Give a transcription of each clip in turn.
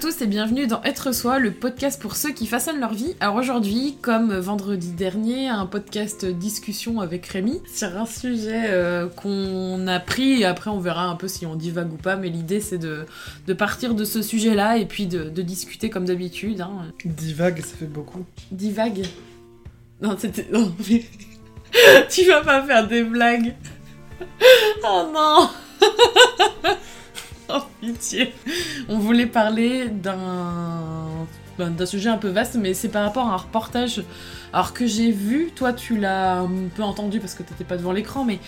tous et bienvenue dans Être Soi, le podcast pour ceux qui façonnent leur vie. Alors aujourd'hui, comme vendredi dernier, un podcast discussion avec Rémi sur un sujet euh, qu'on a pris et après on verra un peu si on divague ou pas, mais l'idée c'est de, de partir de ce sujet-là et puis de, de discuter comme d'habitude. Hein. Divague, ça fait beaucoup. Divague Non, c'était... non, mais- tu vas pas faire des blagues Oh non Oh pitié. On voulait parler d'un ben, d'un sujet un peu vaste, mais c'est par rapport à un reportage. Alors que j'ai vu, toi tu l'as un peu entendu parce que t'étais pas devant l'écran, mais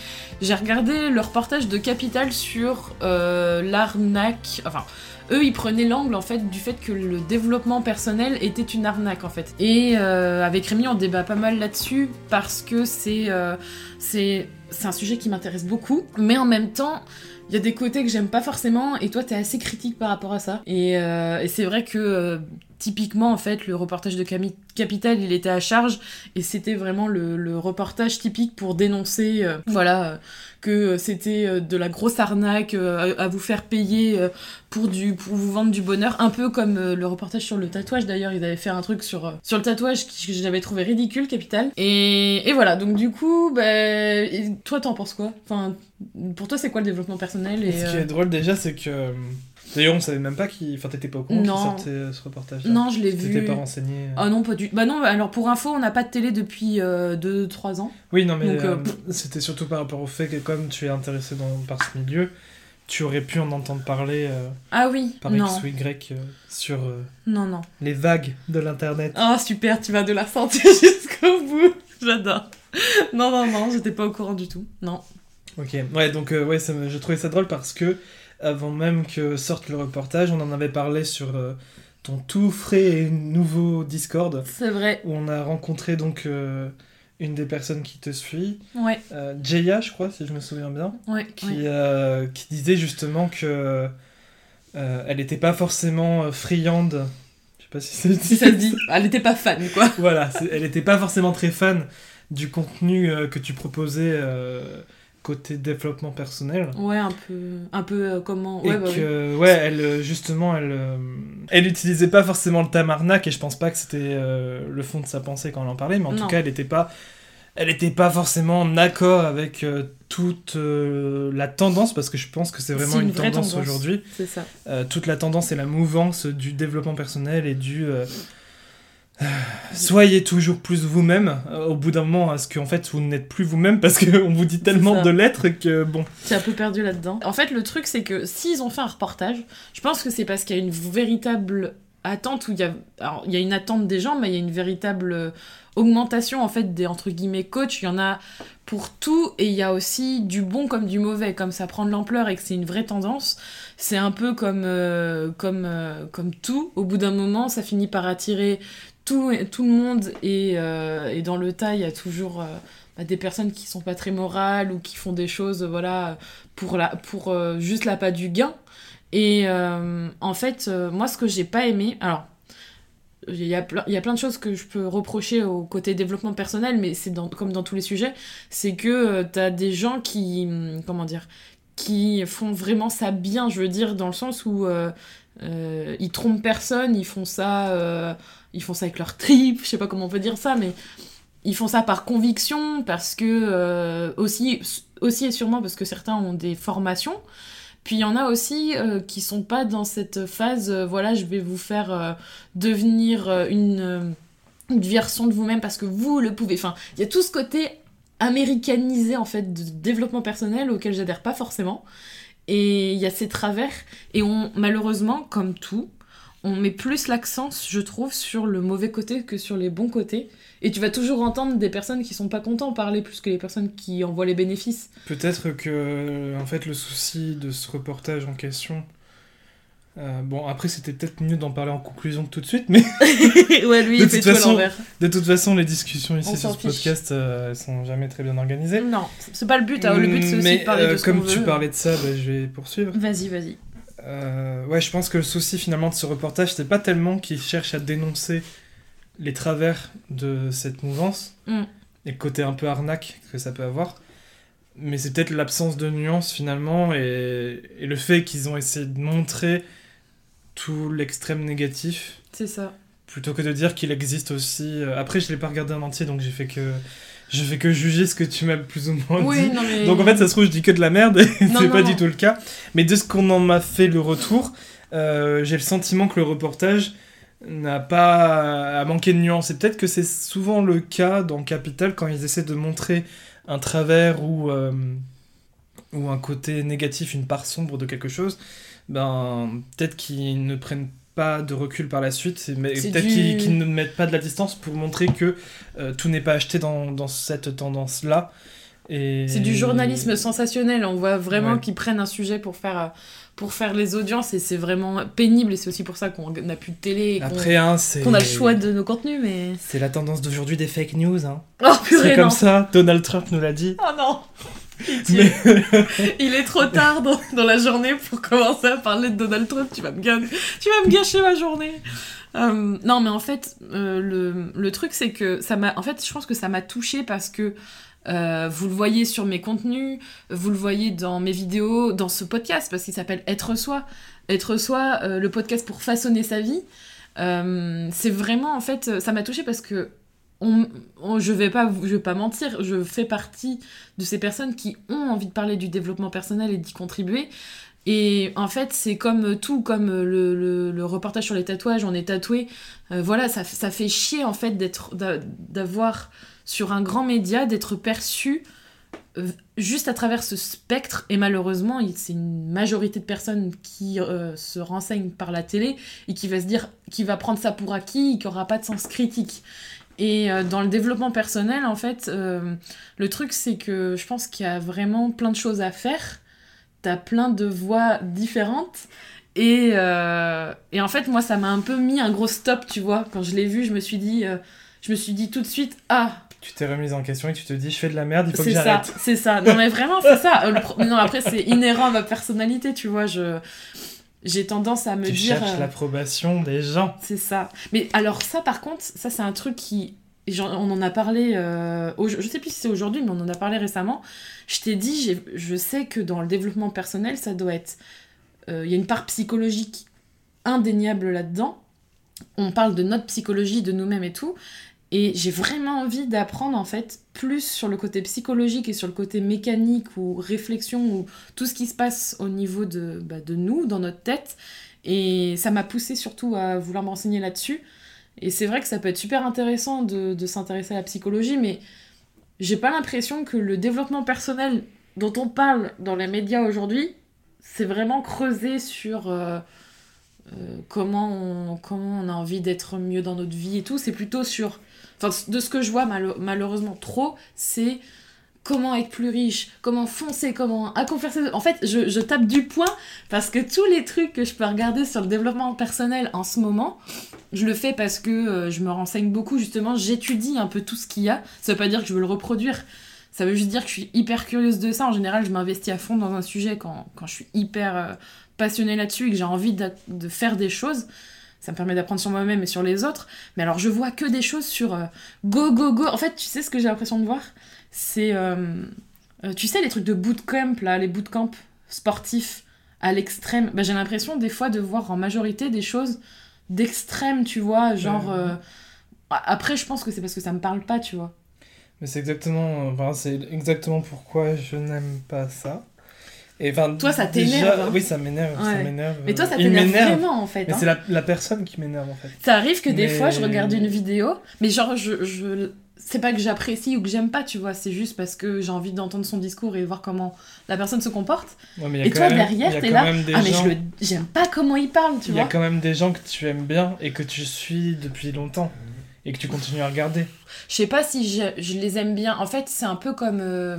j'ai regardé le reportage de Capital sur euh, l'arnaque, enfin eux ils prenaient l'angle en fait du fait que le développement personnel était une arnaque en fait. Et euh, avec Rémi on débat pas mal là-dessus parce que c'est euh, un sujet qui m'intéresse beaucoup, mais en même temps il y a des côtés que j'aime pas forcément et toi t'es assez critique par rapport à ça. Et, euh, et c'est vrai que euh, typiquement en fait le reportage de Cami- Capital il était à charge et c'était vraiment le, le reportage typique pour dénoncer euh, voilà euh, que c'était euh, de la grosse arnaque euh, à, à vous faire payer euh, pour du pour vous vendre du bonheur un peu comme le reportage sur le tatouage. D'ailleurs ils avaient fait un truc sur sur le tatouage que j'avais trouvé ridicule Capital. Et, et voilà donc du coup bah, toi t'en penses quoi? Enfin pour toi c'est quoi le développement personnel? Et, Ce qui est drôle déjà, c'est que. Euh, D'ailleurs, on savait même pas qu'il. Enfin, t'étais pas au courant qu'il sortait euh, ce reportage. non je l'ai T'étais vu pas renseigné. euh. Ah non, pas du Bah non, alors pour info, on n'a pas de télé depuis 2-3 ans. Oui, non, mais euh, euh, c'était surtout par rapport au fait que, comme tu es intéressé dans, par ce milieu, tu aurais pu en entendre parler euh, Ah oui, par non. X ou Y euh, sur euh, Non, non. les vagues de l'internet. Oh super, tu vas de la sentir jusqu'au bout. J'adore. Non, non, non, j'étais pas au courant du tout. Non. Ok, ouais, donc euh, ouais, ça je trouvais ça drôle parce que avant même que sorte le reportage, on en avait parlé sur euh, ton tout frais et nouveau Discord C'est vrai. où on a rencontré donc euh, une des personnes qui te suit, Ouais, euh, Jaya, je crois, si je me souviens bien, ouais, qui, ouais. qui disait justement que elle n'était pas forcément friande. Je sais pas si c'est Si ça se dit. Elle était pas fan, quoi. voilà, elle n'était pas forcément très fan du contenu que tu proposais côté développement personnel. Ouais, un peu. Un peu euh, comment. et Ouais, bah oui. que, ouais, elle, euh, justement, elle, euh, elle utilisait pas forcément le terme arnaque, et je pense pas que c'était euh, le fond de sa pensée quand elle en parlait, mais en Non. tout cas, elle était pas, elle était pas forcément en accord avec toute la tendance, parce que je pense que c'est vraiment une, une tendance, tendance. aujourd'hui. C'est ça. Toute la tendance et la mouvance du développement personnel et du soyez toujours plus vous-même euh, au bout d'un moment est-ce qu'en fait vous n'êtes plus vous-même parce qu'on vous dit tellement de lettres que bon T'es un peu perdu là-dedans. En fait, le truc, c'est que s'ils ont fait un reportage, je pense que c'est parce qu'il y a une véritable attente où il y a. Alors, il y a une attente des gens, mais il y a une véritable euh, augmentation, en fait, des entre guillemets coachs. Il y en a pour tout, et il y a aussi du bon comme du mauvais. Comme ça prend de l'ampleur et que c'est une vraie tendance, c'est un peu comme, euh, comme, euh, comme tout. Au bout d'un moment, ça finit par attirer tout, le monde, et, euh, dans le tas, il y a toujours. euh, bah, des personnes qui sont pas très morales ou qui font des choses voilà pour la pour euh, juste du gain et en fait moi ce que j'ai pas aimé alors il y, a plein, de choses que je peux reprocher au côté développement personnel, mais c'est comme dans tous les sujets, c'est que euh, t'as des gens qui, comment dire, qui font vraiment ça bien, je veux dire, dans le sens où euh, ils trompent personne, ils font ça, euh, ils font ça avec leur trip, je sais pas comment on peut dire ça, mais ils font ça par conviction, parce que euh, aussi, aussi et sûrement parce que certains ont des formations. Puis il y en a aussi euh, qui sont pas dans cette phase, voilà, je vais vous faire devenir une, une version de vous-même parce que vous le pouvez. Enfin, il y a tout ce côté américanisé en fait de développement personnel auquel j'adhère pas forcément. Et il y a ces travers. Et on, malheureusement, comme tout, on met plus l'accent, je trouve, sur le mauvais côté que sur les bons côtés. Et tu vas toujours entendre des personnes qui sont pas contents parler plus que les personnes qui en voient les bénéfices. peut-être que en fait le souci de ce reportage en question euh, bon après c'était peut-être mieux d'en parler en conclusion tout de suite mais ouais, lui, De il fait toute tout à façon, de toute façon les discussions ici On sur ce fiche. podcast euh, sont jamais très bien organisées Non, c'est pas le but. hein. Le but, c'est aussi de parler euh, de ce comme tu veut. parlais de ça bah, je vais poursuivre Vas-y, vas-y. Euh, ouais, je pense que le souci finalement de ce reportage, c'est pas tellement qu'il cherche à dénoncer les travers de cette mouvance Mm. et le côté un peu arnaque que ça peut avoir, mais c'est peut-être l'absence de nuance finalement et, et le fait qu'ils ont essayé de montrer tout l'extrême négatif. C'est ça. Plutôt que de dire qu'il existe aussi. euh, Après, je l'ai pas regardé en entier, donc j'ai fait que. Je fais que juger ce que tu m'as plus ou moins Oui, dit. non mais. Donc en fait, ça se trouve, je dis que de la merde, et c'est pas non. du tout le cas. Mais de ce qu'on en m'a fait le retour, euh, j'ai le sentiment que le reportage n'a pas à manquer de nuances. Et peut-être que c'est souvent le cas dans Capital quand ils essaient de montrer un travers ou, euh, ou un côté négatif, une part sombre de quelque chose. Ben, peut-être qu'ils ne prennent pas de recul par la suite, mais peut-être du- qu'ils ne mettent pas de la distance pour montrer que euh, tout n'est pas acheté dans, dans cette tendance-là. Et... C'est du journalisme sensationnel. On voit vraiment Ouais. qu'ils prennent un sujet pour faire, euh, pour faire les audiences et c'est vraiment pénible. Et c'est aussi pour ça qu'on n'a plus de télé et qu'on Après, hein, c'est... qu'on a le choix de nos contenus. Mais. C'est la tendance d'aujourd'hui des fake news. Hein. Oh C'est comme ça, Donald Trump nous l'a dit. Oh non. Mais... Il est trop tard dans, dans la journée pour commencer à parler de Donald Trump. Tu vas me, ga- tu vas me gâcher ma journée. Euh, non, mais en fait, euh, le, le truc, c'est que ça m'a. En fait, je pense que ça m'a touché parce que euh, vous le voyez sur mes contenus, vous le voyez dans mes vidéos, dans ce podcast, parce qu'il s'appelle Être Soi. Être Soi, le podcast pour façonner sa vie. C'est vraiment, en fait, ça m'a touché parce que. On, je vais pas je vais pas mentir je fais partie de ces personnes qui ont envie de parler du développement personnel et d'y contribuer. Et en fait, c'est comme tout, comme le, reportage sur les tatouages, on est tatoué. Euh, voilà, ça, ça fait chier en fait d'avoir sur un grand média, d'être perçu euh, juste à travers ce spectre. Et malheureusement, c'est une majorité de personnes qui euh, se renseignent par la télé et qui va se dire, qui va prendre ça pour acquis, qui aura pas de sens critique. Et euh, dans le développement personnel, en fait, euh, le truc, c'est que je pense qu'il y a vraiment plein de choses à faire. T'as plein de voix différentes. Et, euh, et en fait, moi, ça m'a un peu mis un gros stop, tu vois. Quand je l'ai vu, je me suis dit, je me suis dit tout de suite, ah, Tu t'es remise en question et tu te dis, je fais de la merde, il faut que c'est ça, j'arrête. c'est ça. Non, mais vraiment, c'est ça. Le pro- Non, après, c'est inhérent à ma personnalité, tu vois. Je... J'ai tendance à me Tu dire. cherches euh, l'approbation des gens. c'est ça. Mais alors ça, par contre, ça c'est un truc qui... On en a parlé, euh, au- je sais plus si c'est aujourd'hui, mais on en a parlé récemment. Je t'ai dit, je sais que dans le développement personnel, ça doit être... euh, Il y a une part psychologique indéniable là-dedans. On parle de notre psychologie, de nous-mêmes et tout. Et j'ai vraiment envie d'apprendre en fait plus sur le côté psychologique et sur le côté mécanique ou réflexion ou tout ce qui se passe au niveau de, bah, de nous, dans notre tête. Et ça m'a poussé surtout à vouloir me renseigner là-dessus. Et c'est vrai que ça peut être super intéressant de, de s'intéresser à la psychologie, mais j'ai pas l'impression que le développement personnel dont on parle dans les médias aujourd'hui, c'est vraiment creusé sur euh, euh, comment, on, comment on a envie d'être mieux dans notre vie et tout. C'est plutôt sur. De ce que je vois malheureusement trop, c'est comment être plus riche, comment foncer, comment. En fait, je, tape du poing parce que tous les trucs que je peux regarder sur le développement personnel en ce moment, je le fais parce que euh, je me renseigne beaucoup, justement, j'étudie un peu tout ce qu'il y a. Ça veut pas dire que je veux le reproduire. Ça veut juste dire que je suis hyper curieuse de ça. En général, je m'investis à fond dans un sujet quand, je suis hyper euh, passionnée là-dessus et que j'ai envie de faire des choses. Ça me permet d'apprendre sur moi-même et sur les autres. Mais alors, je vois que des choses sur euh, go, go, go. En fait, tu sais ce que j'ai l'impression de voir? C'est, euh, euh, tu sais, les trucs de bootcamp, là, les bootcamps sportifs à l'extrême. Bah, j'ai l'impression des fois de voir en majorité des choses d'extrême, tu vois. Genre. Ouais. euh, Après, je pense que c'est parce que ça me parle pas, tu vois. Mais c'est exactement, enfin, c'est exactement pourquoi je n'aime pas ça. Et enfin, Toi, ça t'énerve, hein. Oui, ça m'énerve, Ouais. Mais toi, ça t'énerve vraiment, en fait. Mais hein. c'est la, la personne qui m'énerve en fait. Ça arrive que des Mais- fois, je regarde une vidéo, mais genre, je, je... c'est pas que j'apprécie ou que j'aime pas, tu vois, c'est juste parce que j'ai envie d'entendre son discours et voir comment la personne se comporte. Ouais, mais il y a Et quand toi, même- derrière, t'es là, Ah, mais gens- je le... j'aime pas comment il parle, tu Il y a vois. quand même des gens que tu aimes bien et que tu suis depuis longtemps et que tu continues à regarder. Je sais pas si je, je les aime bien. En fait, c'est un peu comme. euh,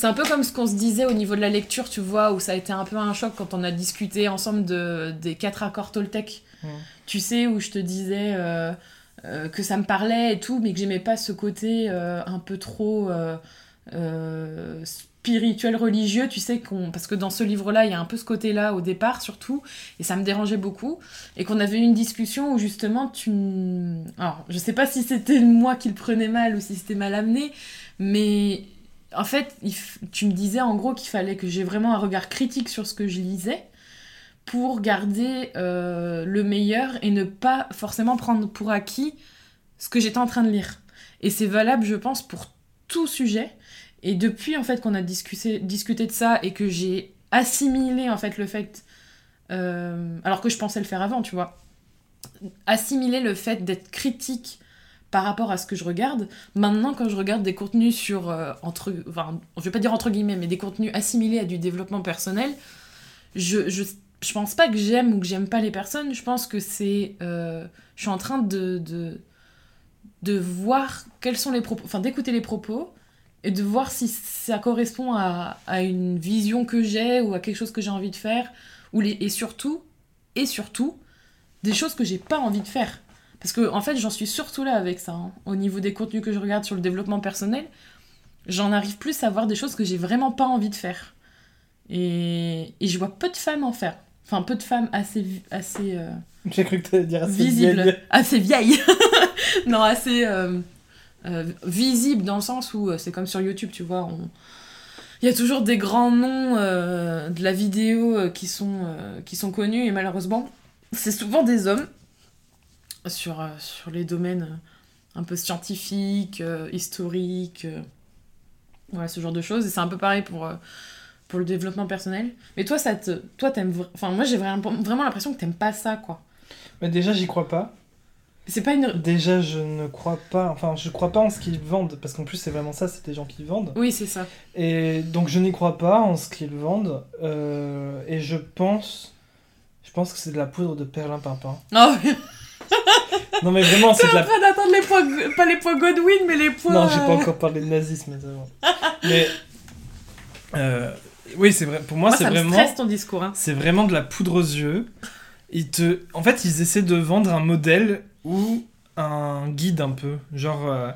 C'est un peu comme ce qu'on se disait au niveau de la lecture, tu vois, où ça a été un peu un choc quand on a discuté ensemble de, des quatre accords Toltec. Ouais. Tu sais, où je te disais euh, euh, que ça me parlait et tout, mais que j'aimais pas ce côté euh, un peu trop spirituel, religieux, tu sais, qu'on... parce que dans ce livre-là, il y a un peu ce côté-là au départ, surtout, et ça me dérangeait beaucoup, et qu'on avait eu une discussion où justement tu... Alors, je sais pas si c'était moi qui le prenais mal ou si c'était mal amené, mais en fait, tu me disais en gros qu'il fallait que j'ai vraiment un regard critique sur ce que je lisais, pour garder euh, le meilleur et ne pas forcément prendre pour acquis ce que j'étais en train de lire. Et c'est valable, je pense, pour tout sujet. Et depuis en fait qu'on a discuté, discuté de ça et que j'ai assimilé en fait le fait, euh, alors que je pensais le faire avant, tu vois, assimiler le fait d'être critique par rapport à ce que je regarde. Maintenant, quand je regarde des contenus sur, euh, entre, enfin, je vais pas dire entre guillemets, mais des contenus assimilés à du développement personnel, je, je, je pense pas que j'aime ou que j'aime pas les personnes. Je pense que c'est, euh, je suis en train de, de, de voir quels sont les propos, enfin d'écouter les propos et de voir si ça correspond à, à une vision que j'ai ou à quelque chose que j'ai envie de faire ou les, et surtout et surtout des choses que j'ai pas envie de faire parce que en fait j'en suis surtout là avec ça hein. au niveau des contenus que je regarde sur le développement personnel j'en arrive plus à voir des choses que j'ai vraiment pas envie de faire et, et je vois peu de femmes en faire enfin peu de femmes assez assez euh, J'ai cru que t'allais dire assez visible, vieille. assez vieille. non, assez euh, euh, visible dans le sens où c'est comme sur YouTube, tu vois. on- Il y a toujours des grands noms de la vidéo qui, sont, qui sont connus et malheureusement, c'est souvent des hommes sur, euh, sur les domaines euh, un peu scientifiques, euh, historiques, voilà, ce genre de choses. Et c'est un peu pareil pour, pour le développement personnel. Mais toi, ça te, toi t'aimes... Enfin, moi, j'ai vraiment, vraiment l'impression que t'aimes pas ça, quoi. Mais déjà, j'y crois pas. C'est pas une... Déjà, je ne crois pas. Enfin, je crois pas en ce qu'ils vendent. Parce qu'en plus, c'est vraiment ça, c'est des gens qui vendent. Oui, c'est ça. Et donc, je n'y crois pas en ce qu'ils vendent. euh, et je pense. Je pense que c'est de la poudre de perlimpinpin. Oh, Non, mais vraiment, c'est de en la. train d'attendre les points, pas les points Godwin, mais les points. Non, j'ai pas euh, encore parlé de nazisme, mais euh, oui, c'est vrai. Pour moi, Moi, c'est vraiment. stresse ton discours. Hein. C'est vraiment de la poudre aux yeux. Ils te... En fait, ils essaient de vendre un modèle ou un guide un peu. Genre, euh,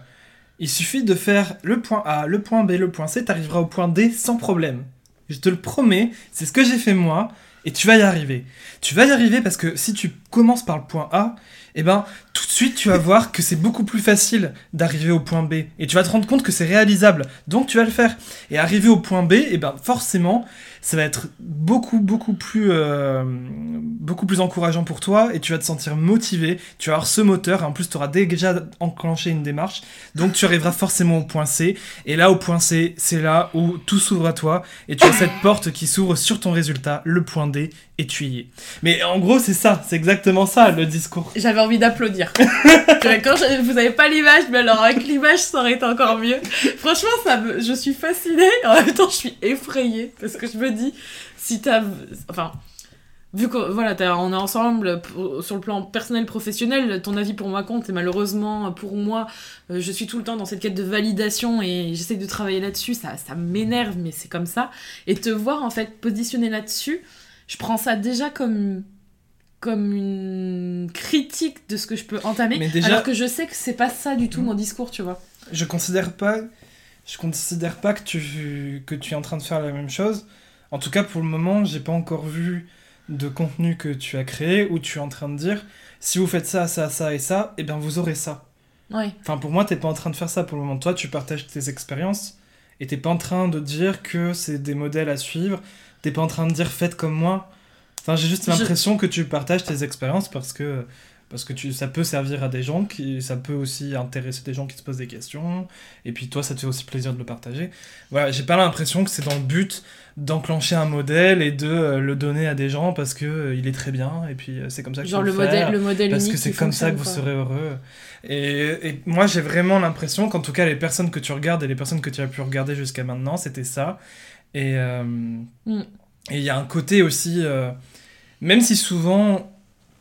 il suffit de faire le point A, le point B, le point C, t'arriveras au point D sans problème. Je te le promets, c'est ce que j'ai fait moi, et tu vas y arriver. Tu vas y arriver parce que si tu commences par le point A, eh ben, tout de suite, tu vas voir que c'est beaucoup plus facile d'arriver au point B. Et tu vas te rendre compte que c'est réalisable. Donc, tu vas le faire. Et arriver au point B, eh ben, forcément, ça va être beaucoup beaucoup plus euh, beaucoup plus encourageant pour toi et tu vas te sentir motivé tu vas avoir ce moteur et en plus tu auras déjà enclenché une démarche donc tu arriveras forcément au point C et là au point C c'est là où tout s'ouvre à toi et tu as cette porte qui s'ouvre sur ton résultat le point D et tu y es mais en gros c'est ça c'est exactement ça le discours J'avais envie d'applaudir. Vous avez pas l'image, mais alors avec l'image, ça aurait été encore mieux. Franchement, ça me, je suis fascinée. En même temps, je suis effrayée parce que je me dis, si t'as, enfin. Vu que voilà, est ensemble sur le plan personnel, professionnel, ton avis pour moi compte et malheureusement pour moi, euh, je suis tout le temps dans cette quête de validation et j'essaie de travailler là-dessus, ça, ça m'énerve mais c'est comme ça. Et te voir en fait positionner là-dessus, je prends ça déjà comme comme une critique de ce que je peux entamer, Mais déjà- alors que je sais que c'est pas ça du tout mon discours, tu vois. je considère pas je considère pas que tu que tu es en train de faire la même chose. En tout cas pour le moment j'ai pas encore vu de contenu que tu as créé où tu es en train de dire si vous faites ça ça ça et ça et bien vous aurez ça. Ouais. enfin pour moi t'es pas en train de faire ça pour le moment. Toi tu partages tes expériences et t'es pas en train de dire que c'est des modèles à suivre. T'es pas en train de dire faites comme moi j'ai juste Je- l'impression que tu partages tes expériences parce que parce que tu, ça peut servir à des gens, qui, ça peut aussi intéresser des gens qui se posent des questions, et puis toi, ça te fait aussi plaisir de le partager. Voilà, j'ai pas l'impression que c'est dans le but d'enclencher un modèle et de euh, le donner à des gens parce que euh, il est très bien, et puis euh, c'est comme ça que Genre le le modèle, faire, le modèle parce que c'est comme ça que vous serez heureux. Et, et moi, j'ai vraiment l'impression qu'en tout cas, les personnes que tu regardes et les personnes que tu as pu regarder jusqu'à maintenant, c'était ça. Et euh, Mm. et il y a un côté aussi, même si souvent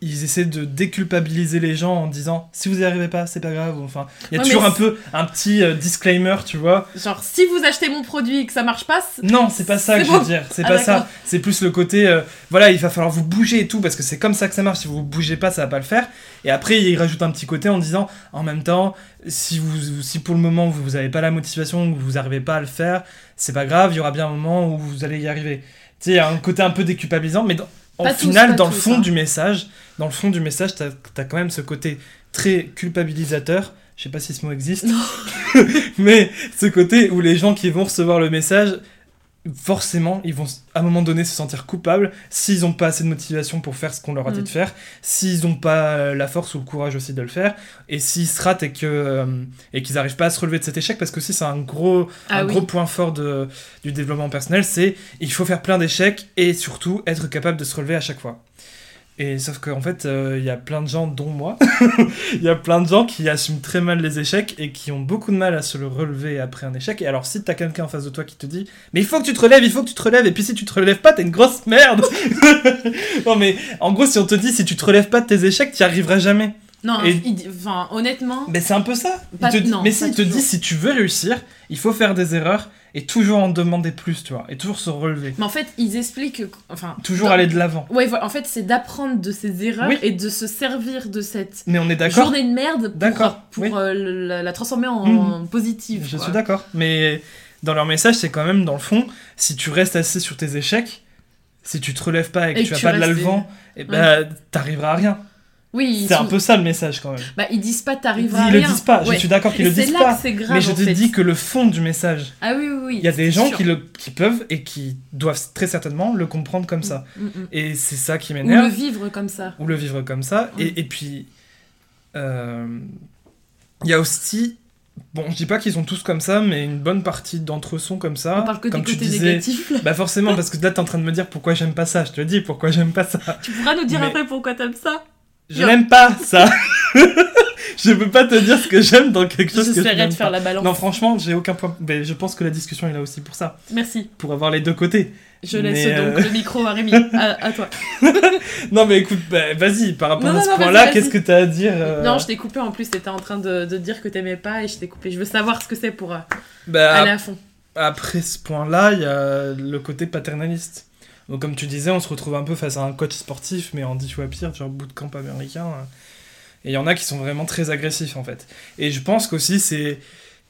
ils essaient de déculpabiliser les gens en disant si vous y arrivez pas, c'est pas grave. Enfin, il y a Ouais, toujours un peu un petit euh, disclaimer, tu vois. Genre, si vous achetez mon produit et que ça marche pas, Non, c'est pas ça que je veux dire. C'est Ah, pas ça. C'est plus le côté, euh, voilà, il va falloir vous bouger et tout parce que c'est comme ça que ça marche. Si vous bougez pas, ça va pas le faire. Et après, il rajoute un petit côté en disant, en même temps, si vous, si pour le moment vous, vous avez pas la motivation, ou vous arrivez pas à le faire, c'est pas grave. Il y aura bien un moment où vous allez y arriver. Tu sais, il y a un côté un peu déculpabilisant, mais dans- Pas tous, final, dans le fond hein. du message, dans le fond du message, t'as as quand même ce côté très culpabilisateur. Je sais pas si ce mot existe, mais ce côté où les gens qui vont recevoir le message forcément, ils vont à un moment donné se sentir coupables s'ils n'ont pas assez de motivation pour faire ce qu'on leur a dit Mm. de faire, s'ils n'ont pas euh, la force ou le courage aussi de le faire, et s'ils se ratent et que euh, et qu'ils n'arrivent pas à se relever de cet échec, parce que aussi c'est un gros Ah un oui. gros point fort de, du développement personnel, c'est il faut faire plein d'échecs et surtout être capable de se relever à chaque fois. Et sauf qu'en fait, euh, il y a plein de gens, dont moi, il y a plein de gens qui assument très mal les échecs et qui ont beaucoup de mal à se le relever après un échec. Et alors, si t'as quelqu'un en face de toi qui te dit Mais il faut que tu te relèves, il faut que tu te relèves, et puis si tu te relèves pas, t'es une grosse merde Non, mais en gros, si on te dit Si tu te relèves pas de tes échecs, t'y arriveras jamais. Non, Et- il enfin, honnêtement, Mais c'est un peu ça. Il Pas- te non, mais si, il te dit. Si tu veux réussir, il faut faire des erreurs et toujours en demander plus, tu vois, et toujours se relever. mais en fait, ils expliquent, que- enfin, Toujours dans- aller de l'avant. Ouais, voilà, en fait, c'est d'apprendre de ses erreurs Oui. et de se servir de cette Mais on est journée de merde pour, pour oui. euh, la, la transformer en, Mhm. positive. Je quoi. suis d'accord. Mais dans leur message, c'est quand même, dans le fond, si tu restes assis sur tes échecs, si tu te relèves pas et que Et tu que as tu pas de l'alvant, et ben t'arriveras à rien. Oui, ils C'est un peu ça le message quand même. bah, ils disent pas Ils, t'arriveras à le rien. disent pas, Ouais. je suis d'accord qu'ils le disent là pas. que grave. Mais je te fait. dis que le fond du message, Ah oui, oui, oui. il y a des gens sûr. qui, le, qui peuvent et qui doivent très certainement le comprendre comme ça. Mm, mm. Et c'est ça qui Ou le m'énerve. vivre comme ça. ou le vivre comme ça. Mm. Et, et puis, euh, il y a aussi, bon, je dis pas qu'ils sont tous comme ça, mais une bonne partie d'entre eux sont comme ça. On parle que comme des tu côtés disais. négatifs. Bah forcément, parce que là t'es en train de me dire pourquoi j'aime pas ça. Je te le dis pourquoi j'aime pas ça. Tu pourras nous dire Mais- après pourquoi t'aimes ça Je n'aime pas ça. je peux pas te dire ce que j'aime dans quelque chose que je J'essaierai de faire pas. la balance. Non, franchement, j'ai aucun point. Mais je pense que la discussion est là aussi pour ça, Merci. pour avoir les deux côtés. Je laisse donc euh, le micro à Rémi. à, à toi. Non, mais écoute, bah, vas-y, par rapport Non, à non, ce non, point-là, qu'est-ce que t'as à dire euh, Non, je t'ai coupé en plus. T'étais en train de, de dire que t'aimais pas et je t'ai coupé. Je veux savoir ce que c'est pour euh, bah, aller à fond. Après ce point-là, il y a le côté paternaliste. Donc, comme tu disais, on se retrouve un peu face à un coach sportif, mais en dix fois pire, genre bootcamp américain. euh. Et il y en a qui sont vraiment très agressifs, en fait. Et je pense qu'aussi, c'est.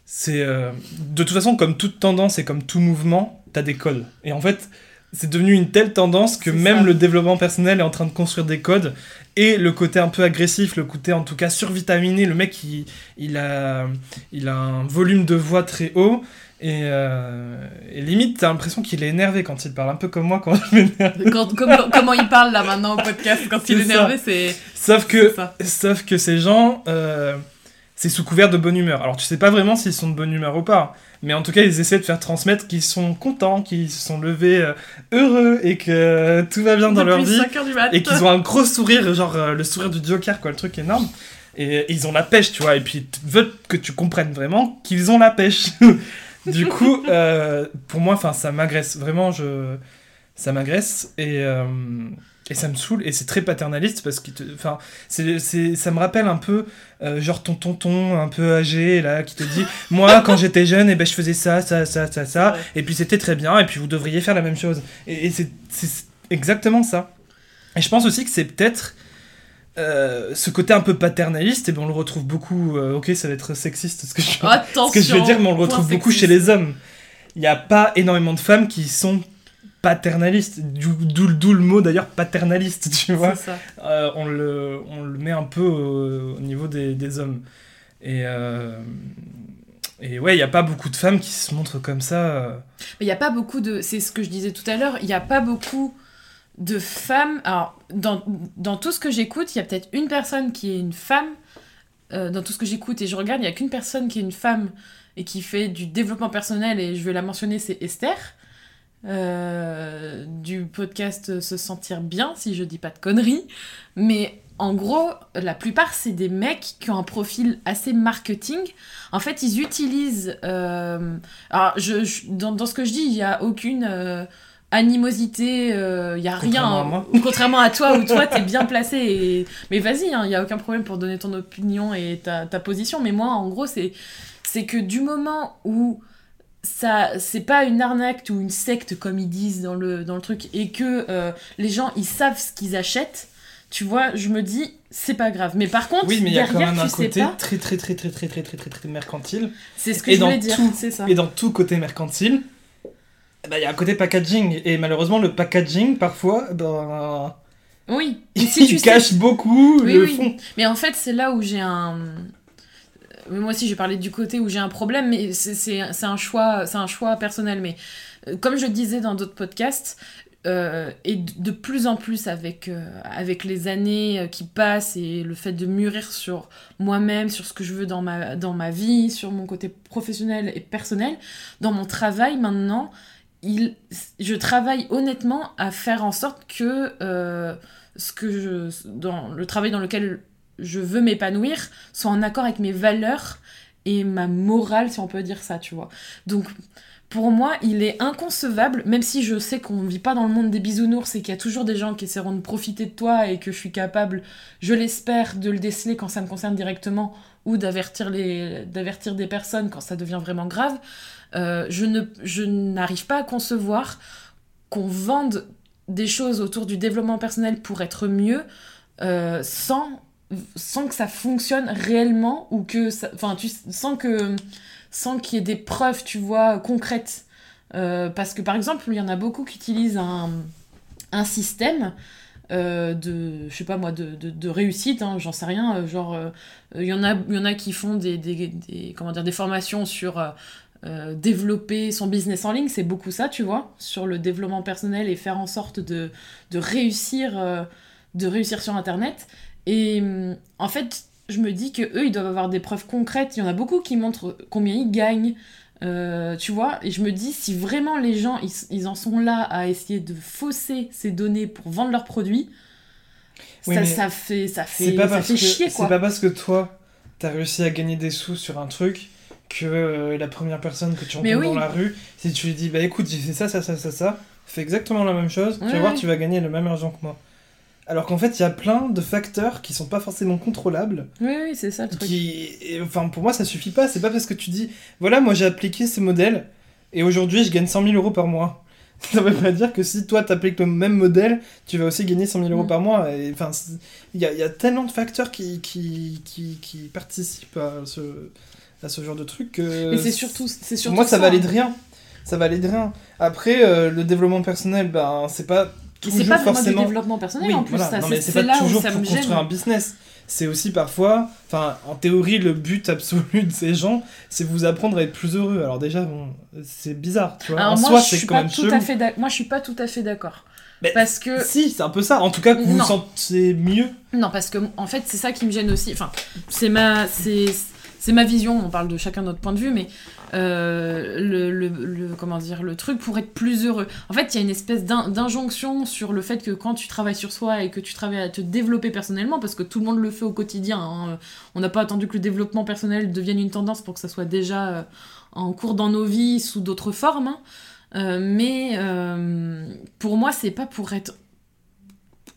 c'est euh, De toute façon, comme toute tendance et comme tout mouvement, t'as des codes. Et en fait, c'est devenu une telle tendance que même ça. le développement personnel est en train de construire des codes. Et le côté un peu agressif, le côté en tout cas survitaminé, le mec, il, il, a, il a un volume de voix très haut. Et, euh, et limite, t'as l'impression qu'il est énervé quand il parle, un peu comme moi quand je m'énerve. Quand- comment, comment il parle là maintenant au podcast quand il est énervé, c'est Sauf que, sauf que ces gens, euh, c'est sous couvert de bonne humeur. Alors tu sais pas vraiment s'ils sont de bonne humeur ou pas, mais en tout cas ils essaient de faire transmettre qu'ils sont contents, qu'ils se sont levés euh, heureux et que tout va bien dans leur vie. 5 heures du mat. et qu'ils ont un gros sourire, genre le sourire du Joker, quoi, le truc énorme. Et, et ils ont la pêche, tu vois, et puis ils veulent que tu comprennes vraiment qu'ils ont la pêche. du coup, euh, pour moi, enfin, ça m'agresse, vraiment, je... ça m'agresse, et, euh, et ça me saoule, et c'est très paternaliste, parce que, enfin, c'est, c'est, ça me rappelle un peu, euh, genre ton tonton un peu âgé, là, qui te dit, moi, quand j'étais jeune, et ben, je faisais ça, ça, ça, ça, ça, Ouais. et puis c'était très bien, et puis vous devriez faire la même chose. Et, et c'est, c'est exactement ça. Et je pense aussi que c'est peut-être euh, ce côté un peu paternaliste, et ben on le retrouve beaucoup. euh, ok, ça va être sexiste ce que je, ce que je vais dire, mais on le retrouve beaucoup sexiste. chez les hommes. Il n'y a pas énormément de femmes qui sont paternalistes, d'où le- mot d'ailleurs paternaliste, tu vois. Euh, on, le, on le met un peu au, au niveau des, des hommes. Et, et ouais, il n'y a pas beaucoup de femmes qui se montrent comme ça. Mais il n'y a pas beaucoup de. C'est ce que je disais tout à l'heure. Il n'y a pas beaucoup de femmes. Alors, dans, dans tout ce que j'écoute, il y a peut-être une personne qui est une femme. Euh, dans tout ce que j'écoute et je regarde, il n'y a qu'une personne qui est une femme et qui fait du développement personnel. Et je vais la mentionner, c'est Esther. euh, du podcast Se sentir bien, si je dis pas de conneries. Mais en gros, la plupart, c'est des mecs qui ont un profil assez marketing. En fait, ils utilisent. euh, alors, je, dans, dans ce que je dis, il n'y a aucune animosité, il n'y a rien. Contrairement à moi. Contrairement à toi, où toi, t'es bien placé. Et... Mais vas-y, il n'y a aucun problème pour donner ton opinion et ta, ta position. Mais moi, en gros, c'est c'est que du moment où ça c'est pas une arnaque ou une secte comme ils disent dans le, dans le truc et que euh, les gens ils savent ce qu'ils achètent tu vois je me dis c'est pas grave mais par contre Oui, mais il y a quand même un côté pas très très très très très très très très très mercantile. c'est ce que et je voulais dire tout- c'est ça Et dans tout côté mercantile, il y a un côté packaging. Et malheureusement, le packaging, parfois, ben, oui si tu sais cache beaucoup Oui, le oui. fond. Mais en fait, c'est là où j'ai un. moi aussi j'ai parlé du côté où j'ai un problème, mais c'est un choix, c'est un choix personnel. Mais euh, comme je disais dans d'autres podcasts, euh, et de plus en plus avec, euh, avec les années qui passent et le fait de mûrir sur moi-même, sur ce que je veux dans ma, dans ma vie, sur mon côté professionnel et personnel, dans mon travail maintenant, je travaille honnêtement à faire en sorte que ce que je, dans le travail dans lequel je veux m'épanouir soit en accord avec mes valeurs et ma morale, si on peut dire ça, tu vois. Donc, pour moi, il est inconcevable, même si je sais qu'on ne vit pas dans le monde des bisounours et qu'il y a toujours des gens qui essaieront de profiter de toi et que je suis capable, je l'espère, de le déceler quand ça me concerne directement ou d'avertir des personnes quand ça devient vraiment grave. Euh, je n'arrive pas à concevoir qu'on vende des choses autour du développement personnel pour être mieux euh, sans que ça fonctionne réellement ou que enfin tu sans que sans qu'il y ait des preuves tu vois concrètes euh, parce que par exemple il y en a beaucoup qui utilisent un, un système euh, de je sais pas moi de, de, réussite hein, j'en sais rien euh, genre il y en a y en a qui font des, des, des comment dire des formations sur développer son business en ligne, c'est beaucoup ça, tu vois, sur le développement personnel et faire en sorte de, de réussir, de réussir sur Internet. Et hum, en fait, je me dis que eux, ils doivent avoir des preuves concrètes. Il y en a beaucoup qui montrent combien ils gagnent, euh, tu vois. Et je me dis, si vraiment les gens, ils, en sont là à essayer de fausser ces données pour vendre leurs produits, ça, ça, fait, ça fait, pas ça fait chier, quoi. C'est pas parce que toi, t'as réussi à gagner des sous sur un truc que euh, la première personne que tu rencontres dans la rue, si tu lui dis, bah écoute, j'ai fait ça, ça, ça, ça, ça, fais exactement la même chose, tu vas voir, tu vas gagner le même argent que moi. Alors qu'en fait, il y a plein de facteurs qui sont pas forcément contrôlables. Oui, oui, c'est ça le truc. Qui... Enfin, pour moi, ça suffit pas. C'est pas parce que tu dis, voilà, moi j'ai appliqué ce modèle et aujourd'hui je gagne 100 000 euros par mois. Ça veut pas dire que si toi t'appliques le même modèle, tu vas aussi gagner 100 000 euros mm. par mois. Enfin, il y a, tellement de facteurs qui, qui, qui, participent à ce, à ce genre de truc que. Mais c'est surtout, c'est surtout. Moi, ça, va aller de rien. Ça va aller de rien. Après, euh, le développement personnel, ben, c'est pas c'est pas forcément du développement personnel en plus, ça. C'est pas là toujours où ça pour me construire un business. C'est aussi parfois, enfin, en théorie, le but absolu de ces gens, c'est vous apprendre à être plus heureux. Alors déjà, bon, c'est bizarre, tu vois. Alors en moi, soi, c'est quand même tout à fait Moi, je suis pas tout à fait d'accord. Parce que. Si, c'est un peu ça. En tout cas, que vous vous sentez mieux. Non, parce que, en fait, c'est ça qui me gêne aussi. Enfin, c'est ma. C'est ma vision, on parle de chacun notre point de vue, mais euh, le, le, truc pour être plus heureux. En fait, il y a une espèce d'injonction sur le fait que quand tu travailles sur soi et que tu travailles à te développer personnellement, parce que tout le monde le fait au quotidien, hein, on n'a pas attendu que le développement personnel devienne une tendance pour que ça soit déjà euh, en cours dans nos vies sous d'autres formes. Hein. Euh, mais pour moi, c'est pas pour être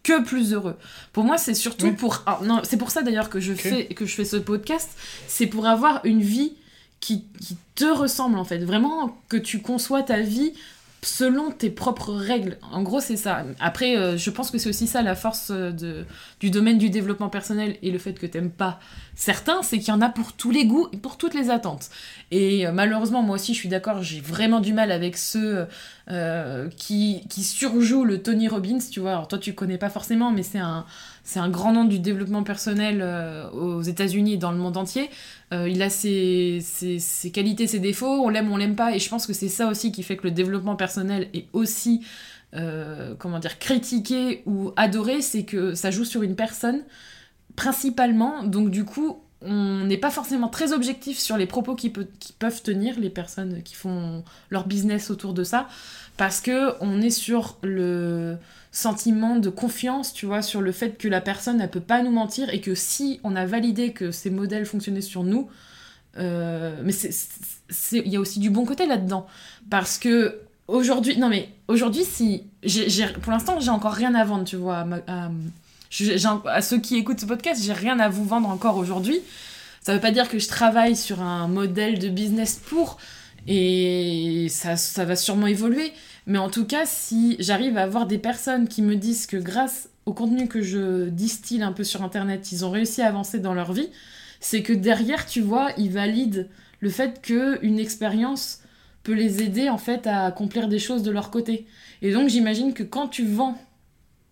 que plus heureux. Pour moi, c'est surtout pour. Ah, non, c'est pour ça d'ailleurs que je fais que je fais ce podcast. C'est pour avoir une vie qui, te ressemble en fait. Vraiment que tu conçois ta vie selon tes propres règles. En gros, c'est ça. Après, euh, je pense que c'est aussi ça la force euh, de, du domaine du développement personnel et le fait que t'aimes pas certains, c'est qu'il y en a pour tous les goûts et pour toutes les attentes. Et euh, malheureusement, moi aussi, je suis d'accord, j'ai vraiment du mal avec ceux qui, qui surjouent le Tony Robbins, tu vois. Alors toi, tu connais pas forcément, mais c'est un c'est un grand nom du développement personnel euh, aux États-Unis et dans le monde entier. Euh, il a ses, ses, qualités, ses défauts, on l'aime, on l'aime pas, et je pense que c'est ça aussi qui fait que le développement personnel est aussi, euh, comment dire, critiqué ou adoré, c'est que ça joue sur une personne principalement, donc du coup, on n'est pas forcément très objectif sur les propos qui, peuvent tenir les personnes qui font leur business autour de ça, parce que on est sur le sentiment de confiance, tu vois, sur le fait que la personne, ne peut pas nous mentir et que si on a validé que ces modèles fonctionnaient sur nous, euh, mais il y a aussi du bon côté là-dedans. Parce que aujourd'hui, non mais aujourd'hui, si, pour l'instant, j'ai encore rien à vendre, tu vois, ceux qui écoutent ce podcast, j'ai rien à vous vendre encore aujourd'hui. Ça veut pas dire que je travaille sur un modèle de business pour, et ça, ça va sûrement évoluer. Mais en tout cas, si j'arrive à avoir des personnes qui me disent que grâce au contenu que je distille un peu sur Internet, ils ont réussi à avancer dans leur vie, c'est que derrière, tu vois, ils valident le fait qu'une expérience peut les aider en fait à accomplir des choses de leur côté. Et donc j'imagine que quand tu vends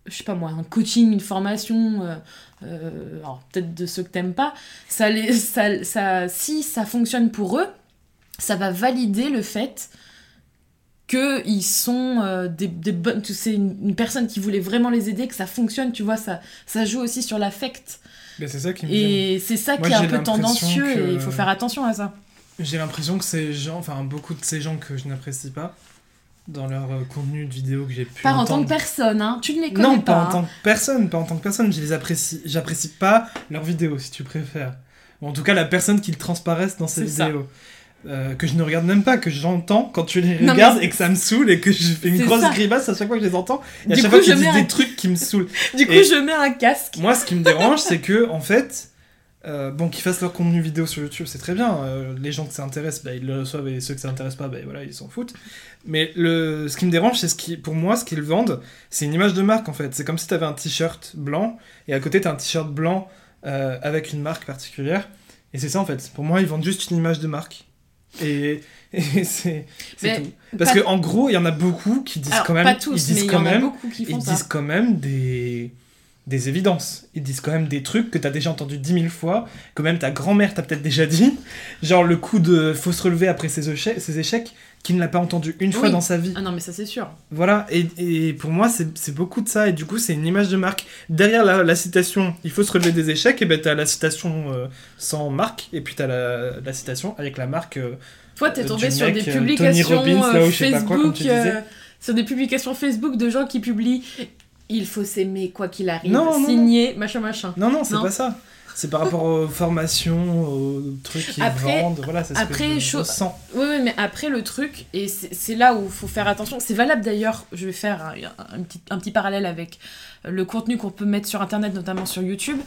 je sais pas moi, un coaching, une formation, euh, euh, alors peut-être de ceux que t'aimes pas, ça, les, ça, ça, si ça fonctionne pour eux, ça va valider le fait qu'ils sont euh, des, des bonnes. C'est une, une personne qui voulait vraiment les aider, que ça fonctionne, tu vois, ça, ça joue aussi sur l'affect. C'est ça qui me. Et c'est ça Moi, qui est un peu tendancieux que- et il faut faire attention à ça. J'ai l'impression que ces gens, enfin beaucoup de ces gens que je n'apprécie pas, dans leur euh, contenu de vidéo que j'ai pu Pas en tant que personne, hein. Tu ne les connais Non, pas. pas en hein. tant que personne, pas en tant que personne. Je les apprécie, j'apprécie pas leurs vidéos, si tu préfères. Ou en tout cas, la personne qu'ils transparaissent dans ces vidéos. Euh, que je ne regarde même pas, que j'entends quand tu les Non, regardes et que ça me saoule et que je fais une grosse ça. grimace à chaque fois que je les entends et à Du chaque coup, fois qu'ils je mets des trucs qui me saoulent. Du coup, Et- je mets un casque. Moi, ce qui me dérange, c'est que, en fait, euh, bon, qu'ils fassent leur contenu vidéo sur YouTube, c'est très bien. Euh, les gens que ça intéresse, bah, ils le reçoivent et ceux que ça intéresse pas, bah, voilà, ils s'en foutent. Mais le, ce qui me dérange, c'est ce qui, pour moi, ce qu'ils vendent, c'est une image de marque, en fait. C'est comme si tu avais un t-shirt blanc et à côté, tu as un t-shirt blanc euh, avec une marque particulière. Et c'est ça, en fait. Pour moi, ils vendent juste une image de marque. Et, et c'est tout. Parce pas- que en gros, il y en a beaucoup qui disent Alors, quand même. pas tous, ils disent mais y en a beaucoup qui font ils ça. disent quand même des, des évidences. Ils disent quand même des trucs que t'as déjà entendu dix mille fois, que même ta grand-mère t'a peut-être déjà dit. Genre le coup de faut se relever après ses, échecs, ses échecs, qui ne l'a pas entendu une fois dans sa vie. Ah non, mais ça, c'est sûr. Voilà, et, et pour moi, c'est beaucoup de ça, et du coup, c'est une image de marque. Derrière la, la citation, il faut se relever des échecs, et ben t'as la citation euh, sans marque, et puis t'as la, la citation avec la marque. euh, Toi, t'es Euh, tombé mec, des Tony Robbins, là, quoi, sur des publications Facebook de gens qui publient il faut s'aimer quoi qu'il arrive, Non, non, signer, machin, machin. Non, non, c'est Non. pas ça. C'est par rapport aux formations, aux trucs qu'ils Après- vendent, voilà, c'est ce après, que je. Oui, oui, mais après le truc, et c'est là où il faut faire attention, c'est valable d'ailleurs, je vais faire un, un petit, un petit parallèle avec le contenu qu'on peut mettre sur Internet, notamment sur YouTube.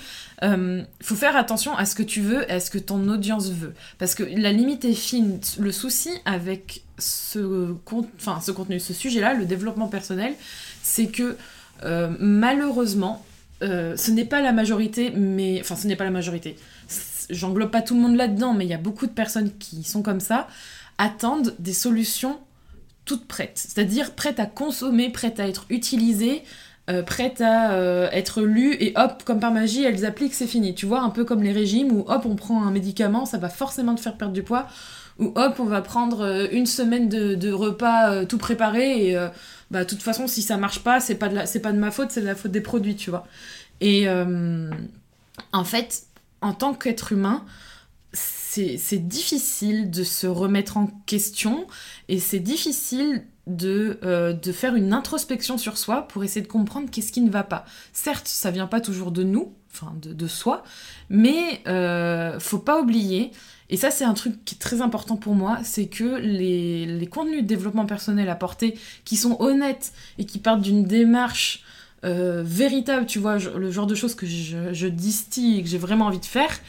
Il faut faire attention à ce que tu veux et à ce que ton audience veut. Parce que la limite est fine. Le souci avec ce, con- ce contenu, ce sujet-là, le développement personnel, c'est que euh, malheureusement, euh, ce n'est pas la majorité, mais... Enfin, ce n'est pas la majorité. J'englobe pas tout le monde là-dedans, mais il y a beaucoup de personnes qui sont comme ça, attendent des solutions toutes prêtes. C'est-à-dire prêtes à consommer, prêtes à être utilisées, euh, prêtes à euh, être lues, et hop, comme par magie, elles appliquent, c'est fini. Tu vois, un peu comme les régimes, où hop, on prend un médicament, ça va forcément te faire perdre du poids, ou hop, on va prendre euh, une semaine de, repas euh, tout préparé, et euh, bah, de toute façon, si ça marche pas, c'est pas, de la- c'est pas de ma faute, c'est de la faute des produits, tu vois. Et euh, en fait, en tant qu'être humain, c'est c'est difficile de se remettre en question et c'est difficile de, euh, de faire une introspection sur soi pour essayer de comprendre qu'est-ce qui ne va pas. Certes, ça vient pas toujours de nous, enfin de, de soi, mais euh, faut pas oublier, et ça c'est un truc qui est très important pour moi, c'est que les, les contenus de développement personnel apportés qui sont honnêtes et qui partent d'une démarche euh, véritable, tu vois, le genre de choses que je, distille et que j'ai vraiment envie de faire,